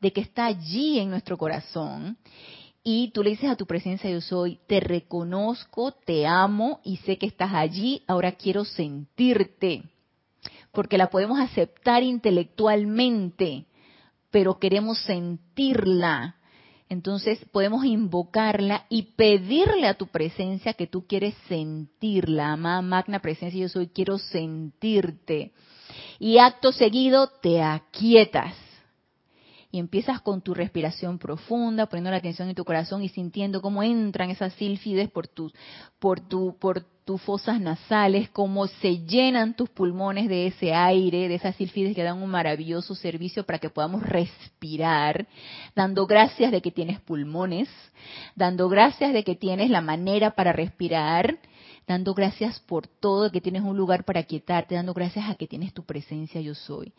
de que está allí en nuestro corazón y tú le dices a tu presencia yo soy, te reconozco, te amo y sé que estás allí, ahora quiero sentirte, porque la podemos aceptar intelectualmente, pero queremos sentirla, entonces podemos invocarla y pedirle a tu presencia que tú quieres sentirla. Amada magna presencia, yo soy, quiero sentirte. Y acto seguido te aquietas. Y empiezas con tu respiración profunda, poniendo la atención en tu corazón y sintiendo cómo entran esas sílfides por tus, por tu, por tus fosas nasales, cómo se llenan tus pulmones de ese aire, de esas silfides que dan un maravilloso servicio para que podamos respirar, dando gracias de que tienes pulmones, dando gracias de que tienes la manera para respirar, dando gracias por todo, que tienes un lugar para quietarte, dando gracias a que tienes tu presencia yo soy.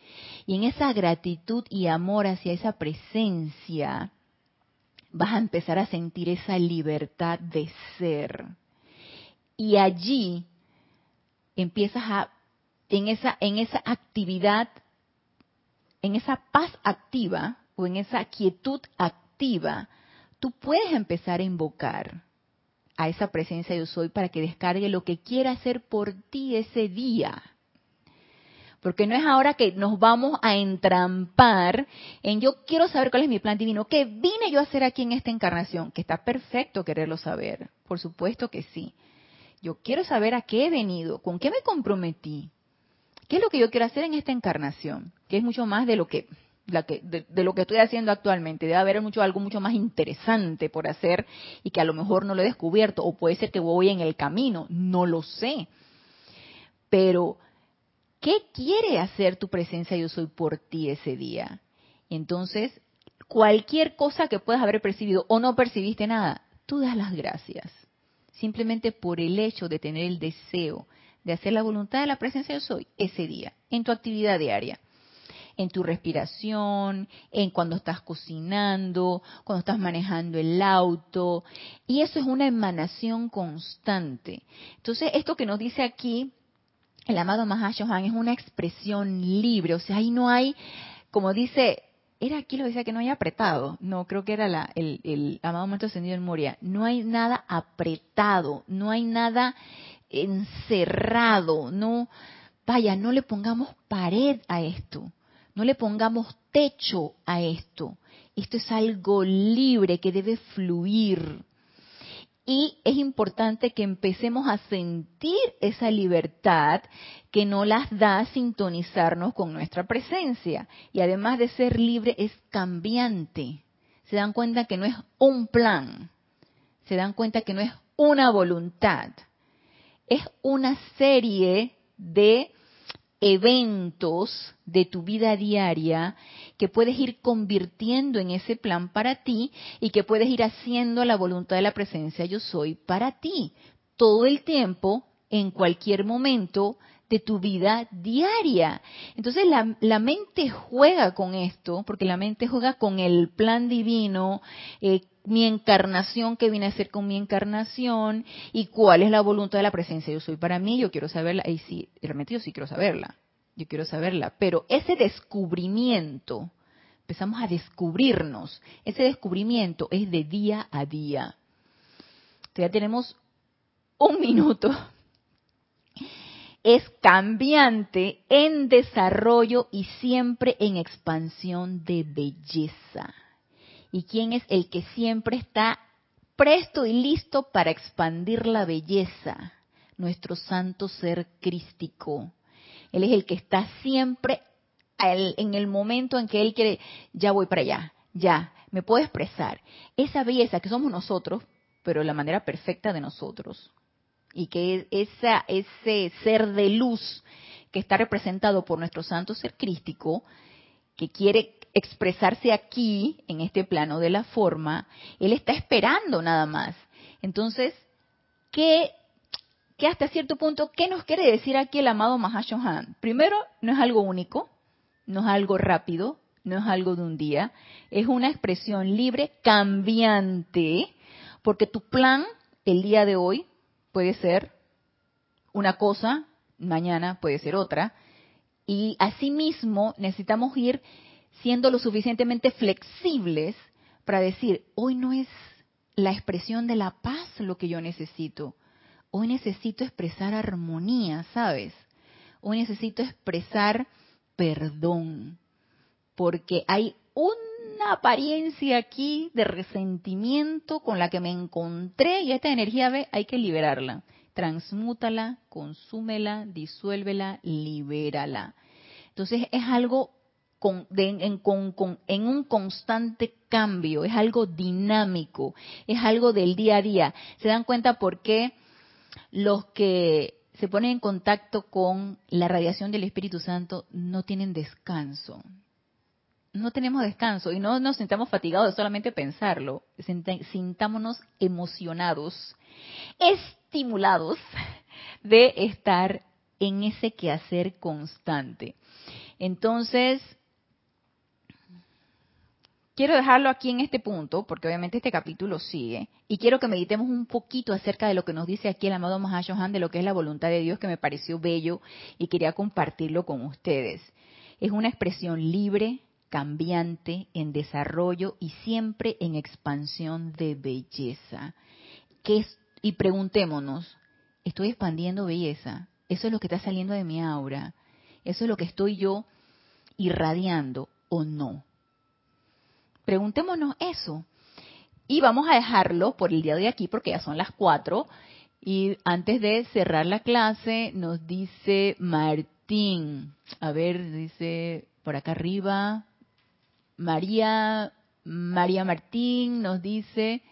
Y en esa gratitud y amor hacia esa presencia, vas a empezar a sentir esa libertad de ser y allí empiezas a, en esa, en esa actividad, en esa paz activa o en esa quietud activa, tú puedes empezar a invocar a esa presencia yo soy para que descargue lo que quiera hacer por ti ese día. Porque no es ahora que nos vamos a entrampar en yo quiero saber cuál es mi plan divino, qué vine yo a hacer aquí en esta encarnación, que está perfecto quererlo saber, por supuesto que sí. Yo quiero saber a qué he venido, con qué me comprometí, qué es lo que yo quiero hacer en esta encarnación, que es mucho más de lo que, de, lo que estoy haciendo actualmente. Debe haber mucho, algo mucho más interesante por hacer y que a lo mejor no lo he descubierto, o puede ser que voy en el camino, no lo sé. Pero, ¿qué quiere hacer tu presencia yo soy por ti ese día? entonces, cualquier cosa que puedas haber percibido o no percibiste nada, tú das las gracias simplemente por el hecho de tener el deseo de hacer la voluntad de la presencia de soy ese día, en tu actividad diaria, en tu respiración, en cuando estás cocinando, cuando estás manejando el auto, y eso es una emanación constante. Entonces, esto que nos dice aquí el amado Mahashohan es una expresión libre, o sea, ahí no hay, como dice era aquí lo decía que no hay apretado. No, creo que era la, el, el amado momento ascendido en Moria. No hay nada apretado, no hay nada encerrado, no, vaya, no le pongamos pared a esto, no le pongamos techo a esto. Esto es algo libre que debe fluir. Y es importante que empecemos a sentir esa libertad que no las da sintonizarnos con nuestra presencia. Y además de ser libre, es cambiante. Se dan cuenta que no es un plan. Se dan cuenta que no es una voluntad. Es una serie de eventos de tu vida diaria que puedes ir convirtiendo en ese plan para ti y que puedes ir haciendo la voluntad de la presencia yo soy para ti todo el tiempo, en cualquier momento de tu vida diaria. Entonces la, mente juega con esto, porque la mente juega con el plan divino, eh, mi encarnación, que viene a ser con mi encarnación y cuál es la voluntad de la presencia yo soy para mí, yo quiero saberla, y sí, realmente yo sí quiero saberla, yo quiero saberla, pero ese descubrimiento, empezamos a descubrirnos, ese descubrimiento es de día a día. ya tenemos un minuto. Es cambiante, en desarrollo y siempre en expansión de belleza y quién es el que siempre está presto y listo para expandir la belleza, nuestro santo ser crístico. Él es el que está siempre en el momento en que Él quiere, ya voy para allá, ya, me puedo expresar. Esa belleza que somos nosotros, pero la manera perfecta de nosotros. Y que esa, ese ser de luz que está representado por nuestro santo ser crístico, que quiere expresarse aquí, en este plano de la forma, él está esperando nada más. Entonces, ¿qué, qué hasta cierto punto, qué nos quiere decir aquí el amado Mahashohan? Primero, no es algo único, no es algo rápido, no es algo de un día, es una expresión libre, cambiante, porque tu plan el día de hoy puede ser una cosa, mañana puede ser otra, y asimismo necesitamos ir siendo lo suficientemente flexibles para decir, hoy no es la expresión de la paz lo que yo necesito, hoy necesito expresar armonía, ¿sabes? Hoy necesito expresar perdón, porque hay un una apariencia aquí de resentimiento con la que me encontré y esta energía ve, hay que liberarla. Transmútala, consúmela, disuélvela, libérala. Entonces es algo en, un constante cambio, es algo dinámico, es algo del día a día. ¿Se dan cuenta por qué los que se ponen en contacto con la radiación del Espíritu Santo no tienen descanso? No tenemos descanso y no nos sintamos fatigados de solamente pensarlo. Sintámonos emocionados, estimulados de estar en ese quehacer constante. Entonces, quiero dejarlo aquí en este punto, porque obviamente este capítulo sigue, y quiero que meditemos un poquito acerca de lo que nos dice aquí el amado Mahashohan, de lo que es la voluntad de Dios, que me pareció bello y quería compartirlo con ustedes. Es una expresión libre, cambiante, en desarrollo y siempre en expansión de belleza. y preguntémonos, ¿estoy expandiendo belleza? ¿Eso es lo que está saliendo de mi aura? ¿Eso es lo que estoy yo irradiando o no? Preguntémonos eso. Y vamos a dejarlo por el día de aquí porque ya son las cuatro. Y antes de cerrar la clase, nos dice Martín, a ver, dice por acá arriba, María, María Martín nos dice,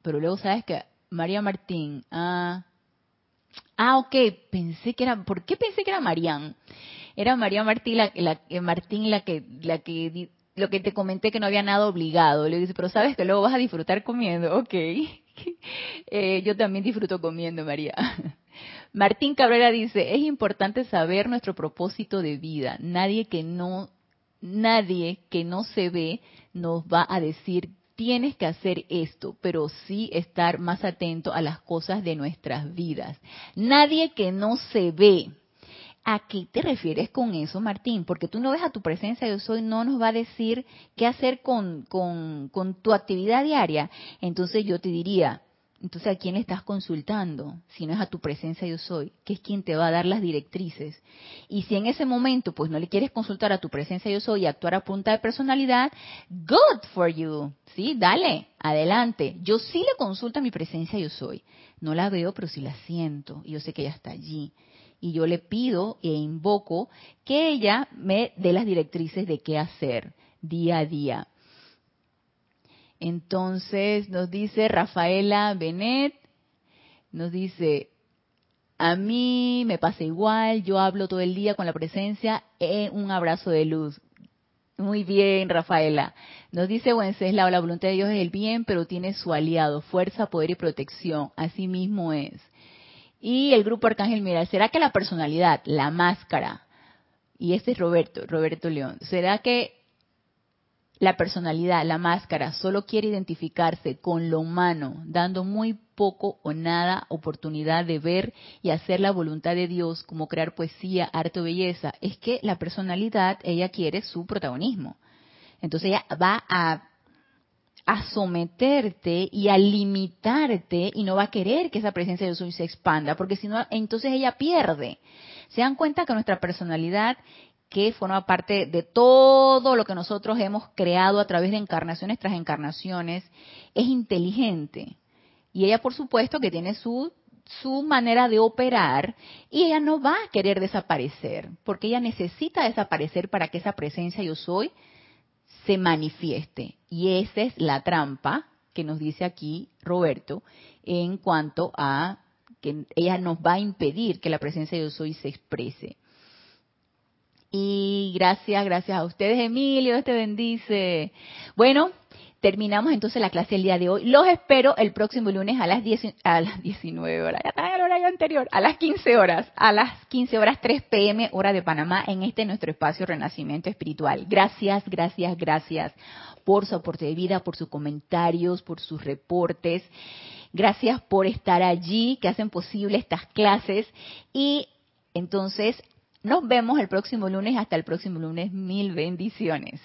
pero luego sabes que María Martín, ah, ah, ok, pensé que era, ¿por qué pensé que era Marían? Era María Martín la, la, Martín la que, la que lo que te comenté que no había nada obligado. Le dice, pero sabes que luego vas a disfrutar comiendo. (laughs) Ok. (laughs) Eh, yo también disfruto comiendo, María. (laughs) Martín Cabrera dice, es importante saber nuestro propósito de vida. Nadie que no, nadie que no se ve nos va a decir tienes que hacer esto, pero sí estar más atento a las cosas de nuestras vidas. Nadie que no se ve, ¿A qué te refieres con eso, Martín? Porque tú no ves a tu presencia yo soy, no nos va a decir qué hacer con, con, con tu actividad diaria. Entonces yo te diría, entonces ¿a quién estás consultando? Si no es a tu presencia yo soy, que es quien te va a dar las directrices. Y si en ese momento pues no le quieres consultar a tu presencia yo soy y actuar a punta de personalidad, good for you. Sí, dale, adelante. Yo sí le consulto a mi presencia yo soy. No la veo, pero sí la siento y yo sé que ella está allí y yo le pido e invoco que ella me dé las directrices de qué hacer día a día. Entonces nos dice Rafaela Benet, nos dice, a mí me pasa igual, yo hablo todo el día con la presencia en un abrazo de luz. Muy bien, Rafaela. Nos dice Wenceslao, la voluntad de Dios es el bien, pero tiene su aliado, fuerza, poder y protección. Así mismo es. Y el grupo Arcángel Mira, ¿será que la personalidad, la máscara, y este es Roberto, Roberto León, ¿será que la personalidad, la máscara, solo quiere identificarse con lo humano, dando muy poco o nada oportunidad de ver y hacer la voluntad de Dios, como crear poesía, arte o belleza? Es que la personalidad, ella quiere su protagonismo. Entonces ella va a a someterte y a limitarte y no va a querer que esa presencia de Dios se expanda, porque si no, entonces ella pierde. Se dan cuenta que nuestra personalidad, que forma parte de todo lo que nosotros hemos creado a través de encarnaciones tras encarnaciones, es inteligente. Y ella, por supuesto, que tiene su su manera de operar y ella no va a querer desaparecer, porque ella necesita desaparecer para que esa presencia yo soy se manifieste. Y esa es la trampa que nos dice aquí Roberto en cuanto a que ella nos va a impedir que la presencia de Dios hoy se exprese. Y gracias, gracias a ustedes, Emilio, te bendice. Bueno, terminamos entonces la clase el día de hoy. Los espero el próximo lunes a las, 10, a las 19 horas, ya está en el horario anterior, a las 15 horas, a las 15 horas 3 pm hora de Panamá en este nuestro espacio Renacimiento Espiritual. Gracias, gracias, gracias por su aporte de vida, por sus comentarios, por sus reportes. Gracias por estar allí, que hacen posible estas clases. Y entonces nos vemos el próximo lunes. Hasta el próximo lunes. Mil bendiciones.